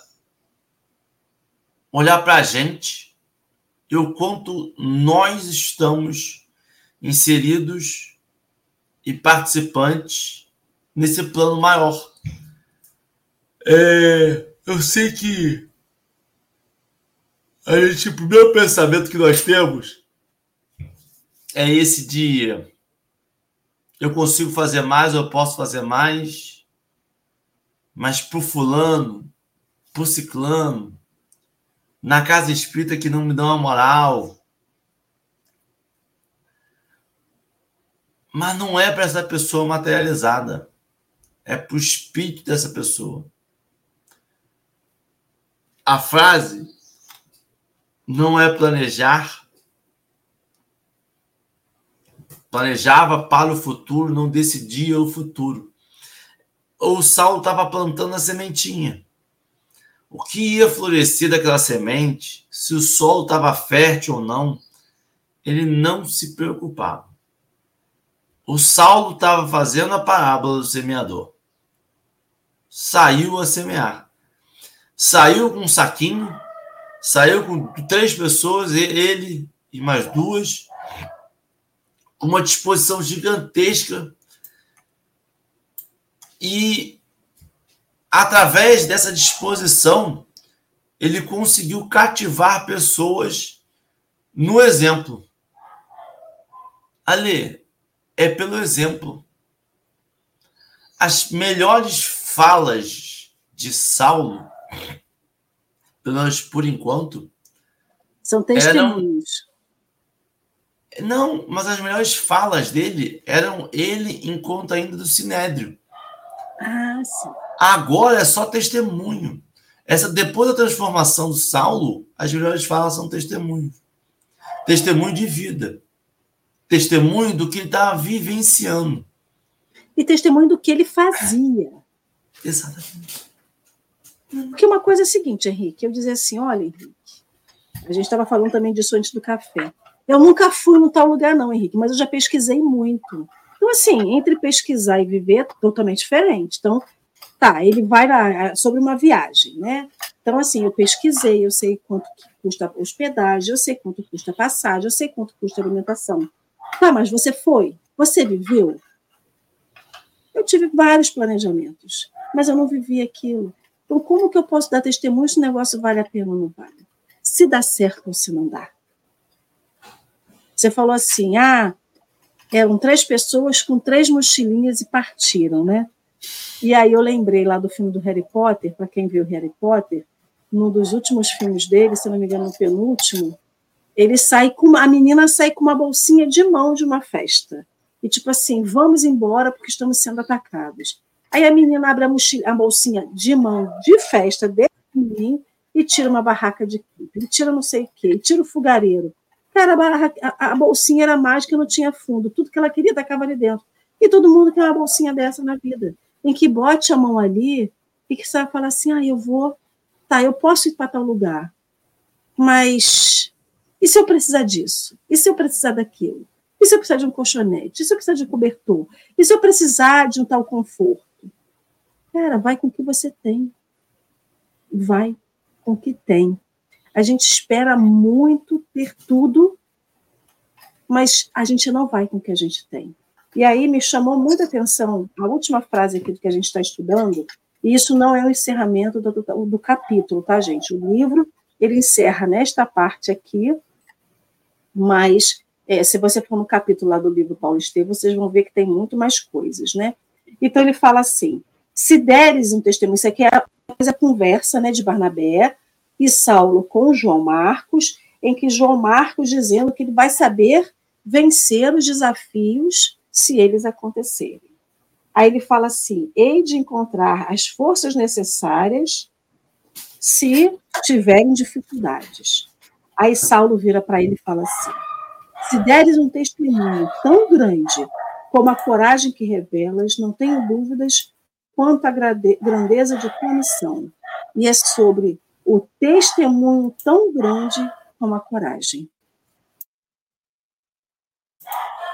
olhar para a gente e o quanto nós estamos inseridos e participantes nesse plano maior. É, eu sei que a gente, o primeiro pensamento que nós temos é esse de eu consigo fazer mais, eu posso fazer mais, mas pro fulano, pro ciclano, na casa espírita que não me dão a moral. Mas não é para essa pessoa materializada. É para o espírito dessa pessoa. A frase não é planejar, Planejava para o futuro, não decidia o futuro. O Saulo estava plantando a sementinha. O que ia florescer daquela semente, se o solo estava fértil ou não, ele não se preocupava. O Saulo estava fazendo a parábola do semeador. Saiu a semear. Saiu com um saquinho, saiu com três pessoas, ele e mais duas, uma disposição gigantesca e através dessa disposição ele conseguiu cativar pessoas no exemplo. Ali é pelo exemplo. As melhores falas de Saulo, pelo menos por enquanto, são testemunhos. Não, mas as melhores falas dele eram ele em conta ainda do Sinédrio. Ah, sim. Agora é só testemunho. Essa depois da transformação do Saulo, as melhores falas são testemunho. Testemunho de vida. Testemunho do que ele estava vivenciando. E testemunho do que ele fazia. Exatamente. Porque uma coisa é a seguinte, Henrique, eu dizer assim, olha, Henrique, a gente estava falando também disso antes do café. Eu nunca fui no tal lugar, não, Henrique, mas eu já pesquisei muito. Então, assim, entre pesquisar e viver é totalmente diferente. Então, tá, ele vai lá, sobre uma viagem, né? Então, assim, eu pesquisei, eu sei quanto custa hospedagem, eu sei quanto custa passagem, eu sei quanto custa alimentação. Tá, mas você foi? Você viveu? Eu tive vários planejamentos, mas eu não vivi aquilo. Então, como que eu posso dar testemunho se o negócio vale a pena ou não vale? Se dá certo ou se não dá? Você falou assim: ah, eram três pessoas com três mochilinhas e partiram, né? E aí eu lembrei lá do filme do Harry Potter, para quem viu Harry Potter, num dos últimos filmes dele, se não me engano, no penúltimo, ele sai com a menina sai com uma bolsinha de mão de uma festa. E tipo assim, vamos embora porque estamos sendo atacados. Aí a menina abre a, mochila, a bolsinha de mão de festa dele e tira uma barraca de ele tira não sei o quê, tira o fogareiro. Cara, a, a, bolsinha era mágica, não tinha fundo. Tudo que ela queria tacava ali dentro. E todo mundo quer uma bolsinha dessa na vida. Em que bote a mão ali e que sabe falar assim: ah, eu vou, tá, eu posso ir para tal lugar, mas e se eu precisar disso? E se eu precisar daquilo? E se eu precisar de um colchonete? E se eu precisar de um cobertor? E se eu precisar de um tal conforto? Cara, vai com o que você tem. Vai com o que tem. A gente espera muito ter tudo, mas a gente não vai com o que a gente tem. E aí me chamou muita atenção a última frase aqui que a gente está estudando, e isso não é o encerramento do, do, do capítulo, tá, gente? O livro ele encerra nesta parte aqui, mas é, se você for no capítulo lá do livro Paulo Estevam, vocês vão ver que tem muito mais coisas, né? Então ele fala assim: se deres um testemunho, isso aqui é a conversa né, de Barnabé e Saulo com João Marcos, em que João Marcos dizendo que ele vai saber vencer os desafios se eles acontecerem. Aí ele fala assim: hei de encontrar as forças necessárias se tiverem dificuldades. Aí Saulo vira para ele e fala assim: se deres um testemunho tão grande como a coragem que revelas, não tenho dúvidas quanto à grandeza de tua missão. E é sobre o testemunho tão grande como a coragem.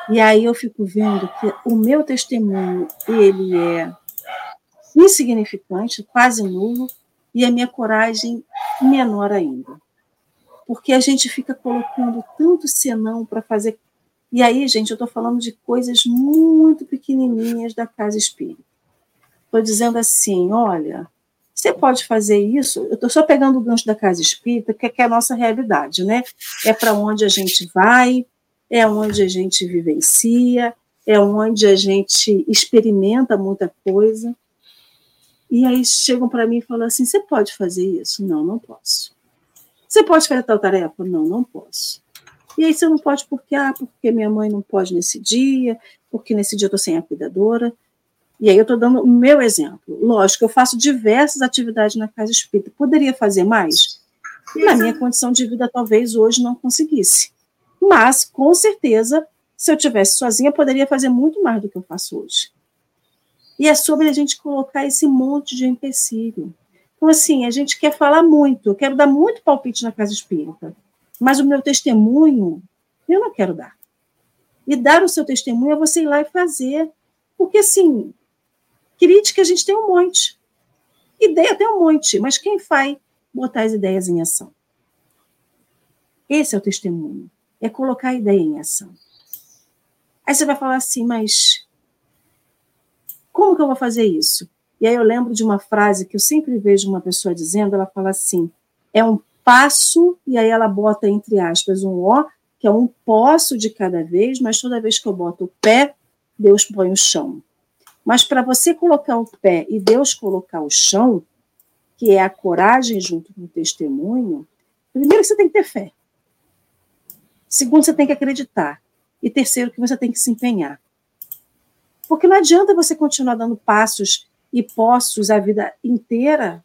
E aí eu fico vendo que o meu testemunho, ele é insignificante, quase nulo, e a minha coragem menor ainda. Porque a gente fica colocando tanto senão para fazer. E aí, gente, eu estou falando de coisas muito pequenininhas da casa espírita. Estou dizendo assim: olha, você pode fazer isso. Eu estou só pegando o gancho da casa espírita, que é a nossa realidade, né? É para onde a gente vai, é onde a gente vivencia, é onde a gente experimenta muita coisa. E aí chegam para mim e falam assim: você pode fazer isso? Não, não posso. Você pode fazer tal tarefa? Não, não posso. E aí você não pode porque, ah, porque minha mãe não pode nesse dia, porque nesse dia eu estou sem a cuidadora. E aí eu estou dando o meu exemplo. Lógico, eu faço diversas atividades na casa espírita. Poderia fazer mais? Na minha condição de vida, talvez hoje não conseguisse. Mas, com certeza, se eu tivesse sozinha, eu poderia fazer muito mais do que eu faço hoje. E é sobre a gente colocar esse monte de empecilho. Então, assim, a gente quer falar muito, eu quero dar muito palpite na casa espírita, mas o meu testemunho, eu não quero dar. E dar o seu testemunho é você ir lá e fazer. Porque, assim, crítica a gente tem um monte. Ideia tem um monte, mas quem vai botar as ideias em ação? Esse é o testemunho. É colocar a ideia em ação. Aí você vai falar assim, mas como que eu vou fazer isso? E aí eu lembro de uma frase que eu sempre vejo uma pessoa dizendo, ela fala assim, é um passo, e aí ela bota entre aspas um ó, que é um posso de cada vez, mas toda vez que eu boto o pé, Deus põe o chão. Mas para você colocar o pé e Deus colocar o chão, que é a coragem junto com o testemunho, primeiro você tem que ter fé. Segundo, você tem que acreditar. E terceiro, que você tem que se empenhar. Porque não adianta você continuar dando passos e postos a vida inteira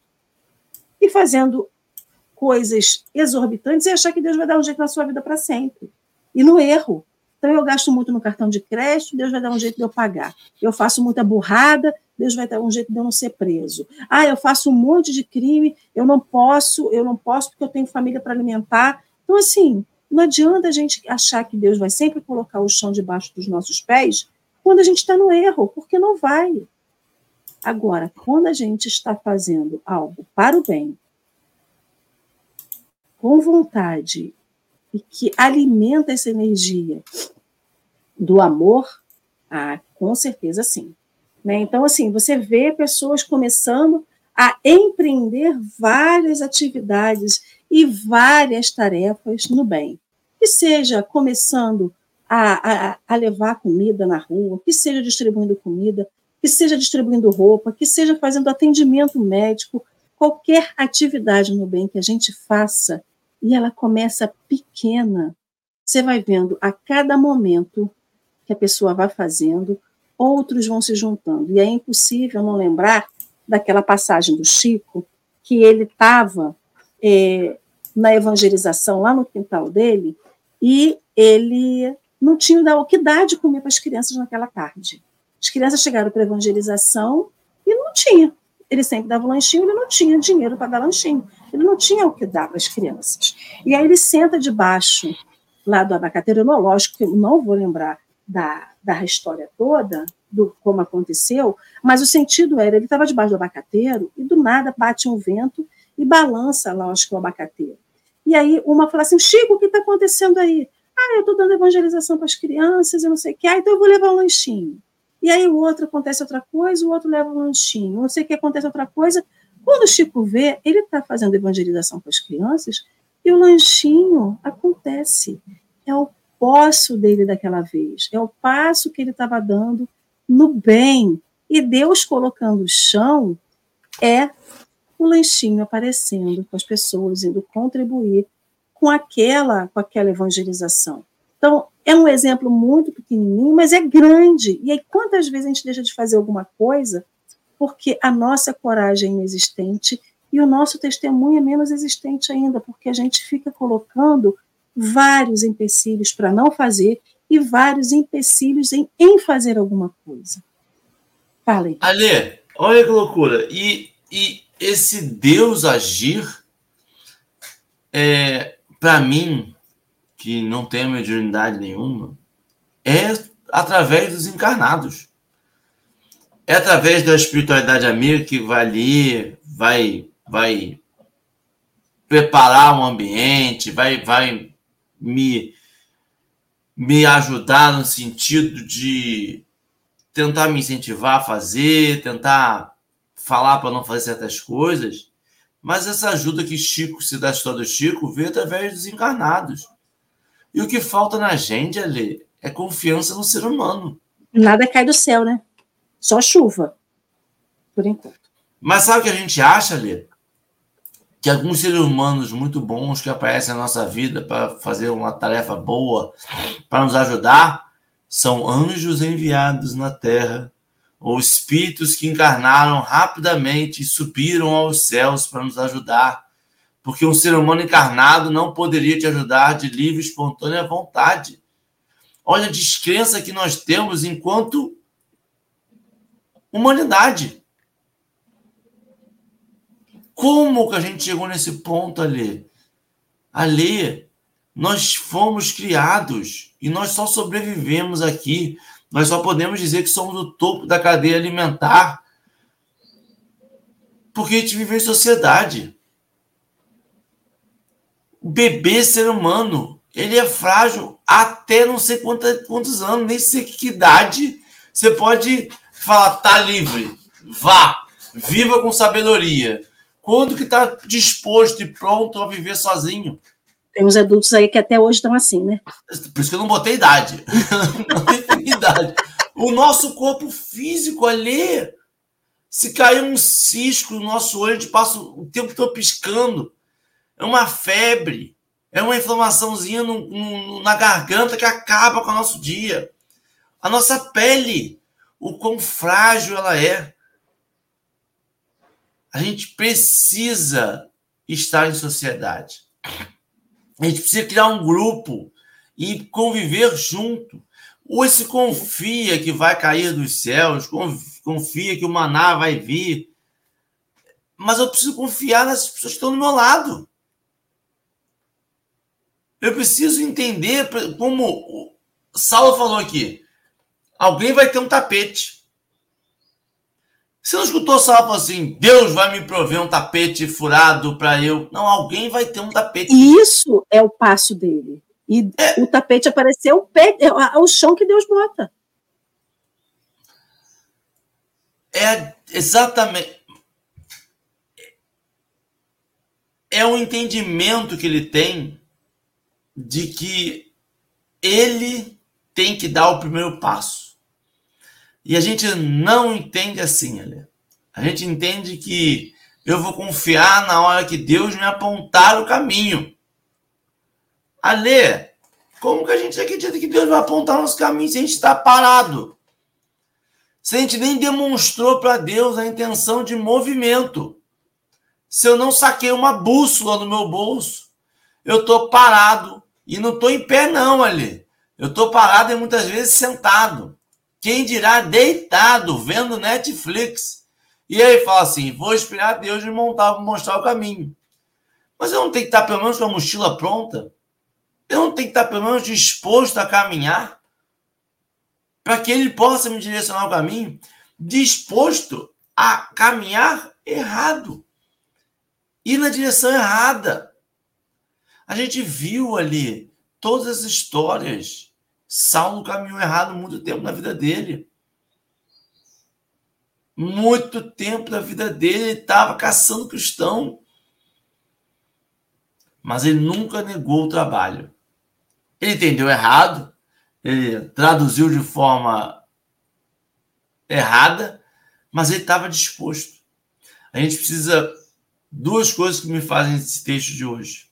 e fazendo coisas exorbitantes e achar que Deus vai dar um jeito na sua vida para sempre. E no erro. Então, eu gasto muito no cartão de crédito, Deus vai dar um jeito de eu pagar. Eu faço muita burrada, Deus vai dar um jeito de eu não ser preso. Ah, eu faço um monte de crime, eu não posso, eu não posso porque eu tenho família para alimentar. Então, assim, não adianta a gente achar que Deus vai sempre colocar o chão debaixo dos nossos pés quando a gente está no erro, porque não vai. Agora, quando a gente está fazendo algo para o bem, com vontade, e que alimenta essa energia do amor, ah, com certeza sim. Né? Então, assim, você vê pessoas começando a empreender várias atividades e várias tarefas no bem. Que seja começando a, a, a levar comida na rua, que seja distribuindo comida, que seja distribuindo roupa, que seja fazendo atendimento médico, qualquer atividade no bem que a gente faça e ela começa pequena. Você vai vendo a cada momento que a pessoa vai fazendo, outros vão se juntando. E é impossível não lembrar daquela passagem do Chico, que ele estava é, na evangelização lá no quintal dele e ele não tinha o que dar de comer para as crianças naquela tarde. As crianças chegaram para a evangelização e não tinha. Ele sempre dava lanchinho, ele não tinha dinheiro para dar lanchinho. Ele não tinha o que dar para as crianças. E aí ele senta debaixo lá do abacateiro, lógico que eu não vou lembrar da, da história toda, do como aconteceu, mas o sentido era, ele estava debaixo do abacateiro e do nada bate um vento e balança lá, acho que o abacateiro. E aí uma fala assim, Chico, o que está acontecendo aí? Ah, eu estou dando evangelização para as crianças, eu não sei o que, ah, então eu vou levar um lanchinho. E aí o outro acontece outra coisa, o outro leva um lanchinho, não sei o que acontece outra coisa. Quando o Chico vê, ele está fazendo evangelização para as crianças e o lanchinho acontece. É o poço dele daquela vez, é o passo que ele estava dando no bem. E Deus colocando o chão é o lanchinho aparecendo com as pessoas indo contribuir com aquela com aquela evangelização. Então, é um exemplo muito pequenininho, mas é grande. E aí, quantas vezes a gente deixa de fazer alguma coisa porque a nossa coragem é inexistente e o nosso testemunho é menos existente ainda, porque a gente fica colocando vários empecilhos para não fazer e vários empecilhos em, em fazer alguma coisa. Falem. Ale, olha que loucura. E, e esse Deus agir, é, para mim, que não tem mediunidade nenhuma, é através dos encarnados. É através da espiritualidade amiga que vai ali, vai, vai preparar um ambiente, vai, vai me, me ajudar no sentido de tentar me incentivar a fazer, tentar falar para não fazer certas coisas, mas essa ajuda que Chico se dá a história do Chico veio através dos encarnados. E o que falta na gente, Ali, é confiança no ser humano. Nada cai do céu, né? Só chuva, por enquanto. Mas sabe o que a gente acha, Ali? Que alguns seres humanos muito bons que aparecem na nossa vida para fazer uma tarefa boa, para nos ajudar, são anjos enviados na terra ou espíritos que encarnaram rapidamente e subiram aos céus para nos ajudar. Porque um ser humano encarnado não poderia te ajudar de livre espontânea vontade. Olha a descrença que nós temos enquanto humanidade. Como que a gente chegou nesse ponto ali? Ali, nós fomos criados e nós só sobrevivemos aqui nós só podemos dizer que somos o topo da cadeia alimentar porque a gente vive em sociedade. O bebê ser humano, ele é frágil até não sei quantos, quantos anos, nem sei que idade você pode falar, tá livre, vá, viva com sabedoria. Quando que está disposto e pronto a viver sozinho? Tem uns adultos aí que até hoje estão assim, né? Por isso que eu não botei idade. não tem idade. O nosso corpo físico ali, se cair um cisco no nosso olho, a gente passa o tempo todo piscando. É uma febre. É uma inflamaçãozinha no, no, na garganta que acaba com o nosso dia. A nossa pele, o quão frágil ela é. A gente precisa estar em sociedade. A gente precisa criar um grupo e conviver junto. Ou se confia que vai cair dos céus, confia que o maná vai vir. Mas eu preciso confiar nas pessoas que estão do meu lado. Eu preciso entender, como o Saulo falou aqui, alguém vai ter um tapete. Você não escutou Saulo falar assim, Deus vai me prover um tapete furado para eu. Não, alguém vai ter um tapete. Isso é o passo dele. E é. o tapete apareceu, o, pé, o chão que Deus bota. É exatamente. É o entendimento que ele tem de que ele tem que dar o primeiro passo. E a gente não entende assim, Ale. A gente entende que eu vou confiar na hora que Deus me apontar o caminho. Alê, como que a gente acredita que Deus vai apontar nos caminhos se a gente está parado? Se a gente nem demonstrou para Deus a intenção de movimento. Se eu não saquei uma bússola no meu bolso, eu estou parado. E não estou em pé, não, ali. Eu estou parado e muitas vezes sentado. Quem dirá deitado, vendo Netflix. E aí fala assim: vou esperar Deus me montar, mostrar o caminho. Mas eu não tenho que estar pelo menos com a mochila pronta? Eu não tenho que estar pelo menos disposto a caminhar? Para que ele possa me direcionar o caminho? Disposto a caminhar errado. Ir na direção errada. A gente viu ali todas as histórias. Saulo caminhou errado muito tempo na vida dele. Muito tempo da vida dele ele estava caçando cristão. Mas ele nunca negou o trabalho. Ele entendeu errado, ele traduziu de forma errada, mas ele estava disposto. A gente precisa duas coisas que me fazem esse texto de hoje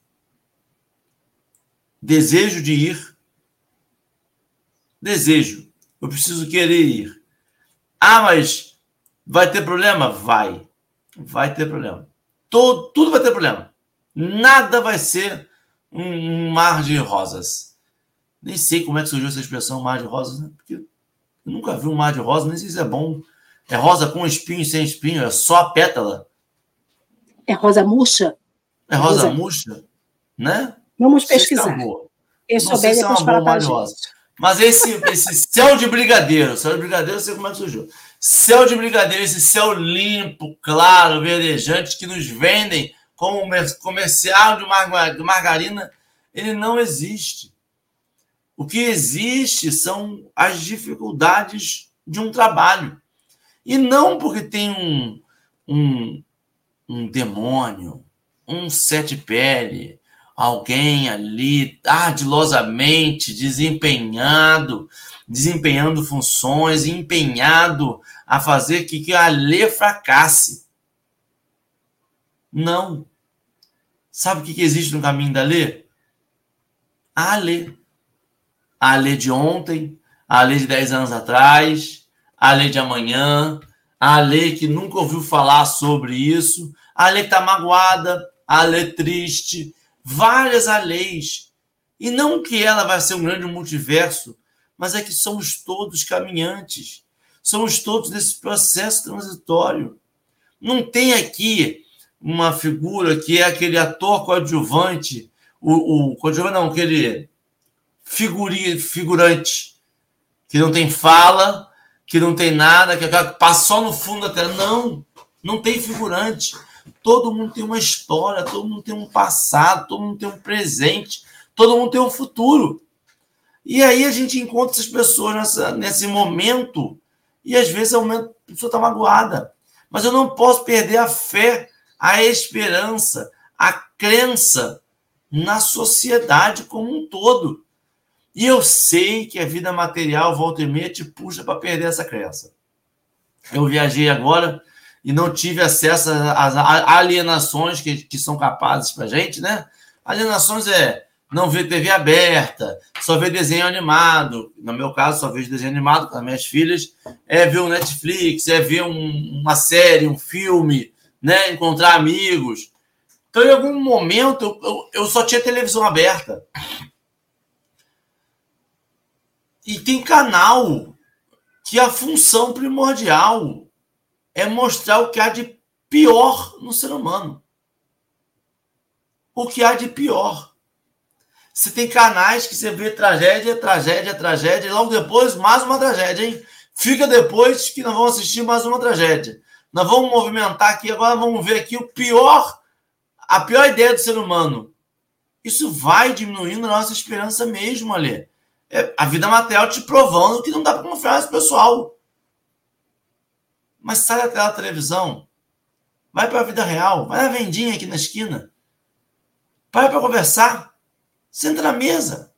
desejo de ir. Desejo. Eu preciso querer ir. Ah, mas vai ter problema? Vai. Vai ter problema. Todo, tudo vai ter problema. Nada vai ser um, um mar de rosas. Nem sei como é que surgiu essa expressão mar de rosas, né? Porque eu nunca vi um mar de rosas, nem sei se é bom. É rosa com espinho e sem espinho, é só a pétala. É rosa murcha? É rosa, rosa. murcha, né? Vamos pesquisar. Quem souber, depois fala pra Mas esse, esse céu de brigadeiro, céu de brigadeiro, eu sei como é que surgiu. Céu de brigadeiro, esse céu limpo, claro, verdejante, que nos vendem como comercial de margarina, ele não existe. O que existe são as dificuldades de um trabalho. E não porque tem um, um, um demônio, um sete pele, alguém ali ardilosamente desempenhado, desempenhando funções, empenhado a fazer que, que a lei fracasse. Não. Sabe o que, que existe no caminho da lei? A lei. A lei de ontem, a lei de 10 anos atrás, a lei de amanhã, a lei que nunca ouviu falar sobre isso, a lei que está magoada, a lei triste, várias leis. E não que ela vai ser um grande multiverso, mas é que somos todos caminhantes. Somos todos nesse processo transitório. Não tem aqui uma figura que é aquele ator coadjuvante, o, o coadjuvante não, aquele figurante, que não tem fala, que não tem nada, que passa só no fundo da tela. Não, não tem figurante. Todo mundo tem uma história, todo mundo tem um passado, todo mundo tem um presente, todo mundo tem um futuro. E aí a gente encontra essas pessoas nessa, nesse momento, e às vezes a pessoa está magoada. Mas eu não posso perder a fé, a esperança, a crença na sociedade como um todo. E eu sei que a vida material, volta e meia, te puxa para perder essa crença. Eu viajei agora e não tive acesso às alienações que, que são capazes para gente, né? Alienações é não ver TV aberta, só ver desenho animado. No meu caso, só vejo desenho animado com as minhas filhas. É ver um Netflix, é ver um, uma série, um filme, né? Encontrar amigos. Então, em algum momento, eu, eu só tinha televisão aberta. E tem canal que a função primordial é mostrar o que há de pior no ser humano. O que há de pior. Você tem canais que você vê tragédia, tragédia, tragédia, e logo depois mais uma tragédia, hein? Fica depois que nós vamos assistir mais uma tragédia. Nós vamos movimentar aqui, agora vamos ver aqui o pior, a pior ideia do ser humano. Isso vai diminuindo a nossa esperança mesmo, ali. É a vida material te provando que não dá para confiar nesse pessoal. Mas sai daquela televisão. Vai para a vida real. Vai na vendinha aqui na esquina. Vai para conversar. Senta na mesa.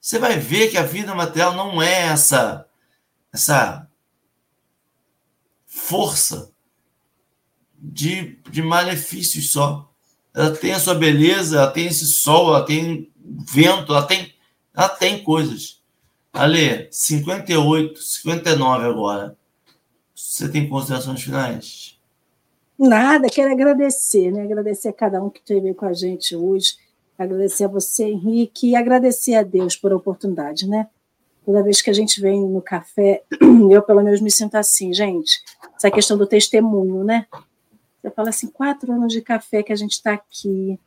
Você vai ver que a vida material não é essa essa força de, de malefícios só. Ela tem a sua beleza, ela tem esse sol, ela tem vento, ela tem, ela tem coisas. Ale, 58, 59 agora. Você tem considerações finais? Nada, quero agradecer, né? Agradecer a cada um que esteve com a gente hoje, agradecer a você, Henrique, e agradecer a Deus por a oportunidade, né? Toda vez que a gente vem no café, eu pelo menos me sinto assim, gente. Essa questão do testemunho, né? Você fala assim, quatro anos de café que a gente está aqui,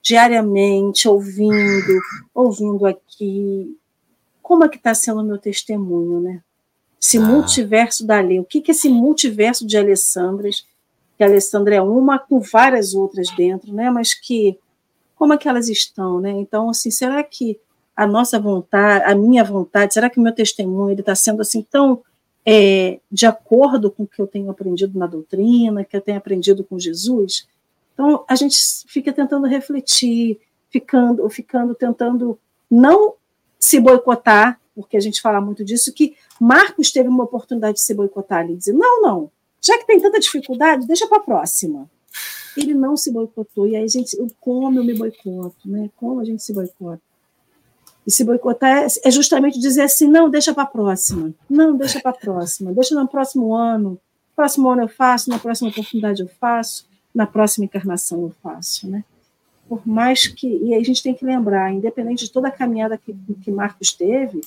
diariamente, ouvindo, ouvindo aqui. Como é que está sendo o meu testemunho, né? Esse ah. multiverso da lei. O que, que é esse multiverso de Alessandras? Que a Alessandra é uma com várias outras dentro, né? Mas que como é que elas estão, né? Então, assim, será que a nossa vontade, a minha vontade, será que o meu testemunho ele está sendo assim tão é, de acordo com o que eu tenho aprendido na doutrina, que eu tenho aprendido com Jesus? Então, a gente fica tentando refletir, ficando, ficando tentando não se boicotar, porque a gente fala muito disso, que Marcos teve uma oportunidade de se boicotar ali, dizer, não, não, já que tem tanta dificuldade, deixa para a próxima. Ele não se boicotou, e aí a gente, como eu me boicoto, né? Como a gente se boicota. E se boicotar é justamente dizer assim, não, deixa para a próxima, não, deixa para a próxima, deixa no próximo ano, próximo ano eu faço, na próxima oportunidade eu faço, na próxima encarnação eu faço, né? Por mais que, e aí a gente tem que lembrar, independente de toda a caminhada que, que Marcos teve,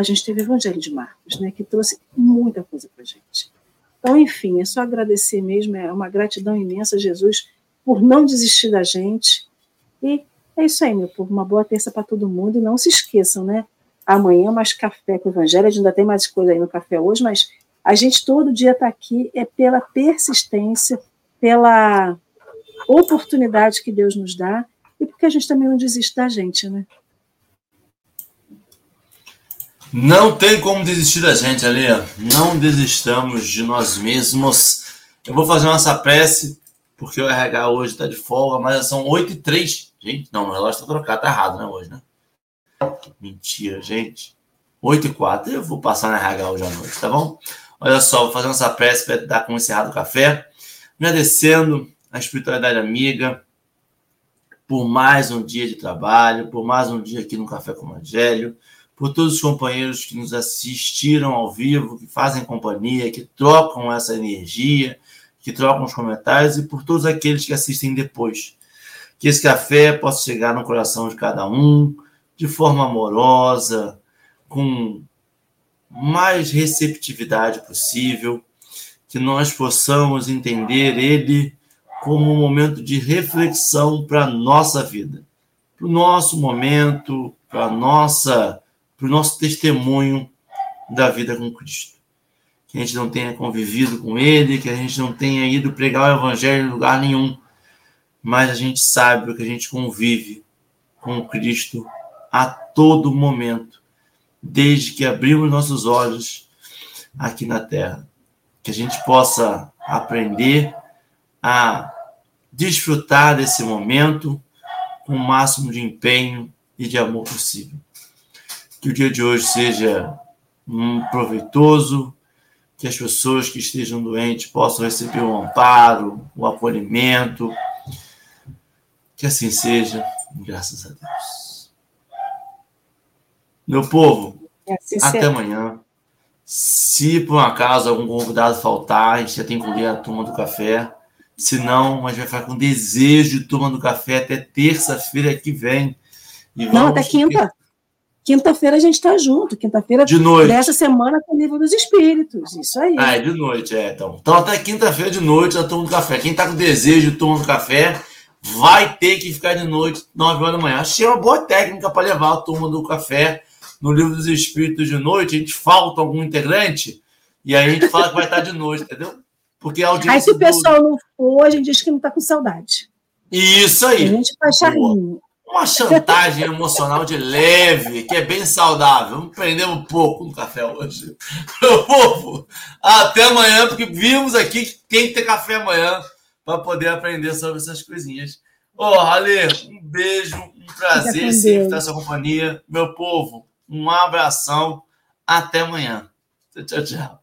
a gente teve o Evangelho de Marcos, né, que trouxe muita coisa para a gente. Então, enfim, é só agradecer mesmo, é uma gratidão imensa a Jesus por não desistir da gente. E é isso aí, meu povo, uma boa terça para todo mundo. E não se esqueçam, né? Amanhã mais café com o Evangelho, a gente ainda tem mais coisa aí no café hoje, mas a gente todo dia está aqui é pela persistência, pela oportunidade que Deus nos dá e porque a gente também não desiste da gente, né? Não tem como desistir da gente, ali. Não desistamos de nós mesmos. Eu vou fazer nossa prece, porque o RH hoje está de folga, mas são 8 e 3. Gente, não, o relógio está trocado, tá errado, né, hoje, né? Mentira, gente. 8 e 4. Eu vou passar na RH hoje à noite, tá bom? Olha só, vou fazer nossa prece para dar com encerrado o café. Agradecendo a espiritualidade amiga por mais um dia de trabalho, por mais um dia aqui no Café com o Evangelho por todos os companheiros que nos assistiram ao vivo, que fazem companhia, que trocam essa energia, que trocam os comentários e por todos aqueles que assistem depois. Que esse café possa chegar no coração de cada um de forma amorosa, com mais receptividade possível, que nós possamos entender ele como um momento de reflexão para a nossa vida, para o nosso momento, para a nossa para o nosso testemunho da vida com Cristo. Que a gente não tenha convivido com Ele, que a gente não tenha ido pregar o Evangelho em lugar nenhum, mas a gente sabe que a gente convive com Cristo a todo momento, desde que abrimos nossos olhos aqui na terra. Que a gente possa aprender a desfrutar desse momento com o máximo de empenho e de amor possível que o dia de hoje seja um proveitoso, que as pessoas que estejam doentes possam receber o amparo, o acolhimento. Que assim seja, graças a Deus. Meu povo, assim até amanhã. Se por um acaso algum convidado faltar, a gente já tem que ler a turma do café. Se não, a gente vai ficar com desejo de turma do café até terça-feira que vem. não, até quinta. Quinta-feira a gente está junto. Quinta-feira de noite. dessa semana com o livro dos espíritos. Isso aí. Ah, é de noite, é. Então, então até quinta-feira de noite a turma do café. Quem está com desejo de turma do café vai ter que ficar de noite, 9 horas da manhã. Achei uma boa técnica para levar a turma do café no livro dos espíritos de noite. A gente falta algum integrante e aí a gente fala que vai estar de noite, entendeu? Porque a audiência. Aí se o pessoal do... não for, a gente diz que não está com saudade. Isso aí. A gente faz charrinho. Uma chantagem emocional de leve, que é bem saudável. Vamos prender um pouco no café hoje. Meu povo, até amanhã, porque vimos aqui que tem que ter café amanhã para poder aprender sobre essas coisinhas. Ô, oh, Ale, um beijo, um prazer sempre estar na sua companhia. Meu povo, um abração. Até amanhã. Tchau, tchau.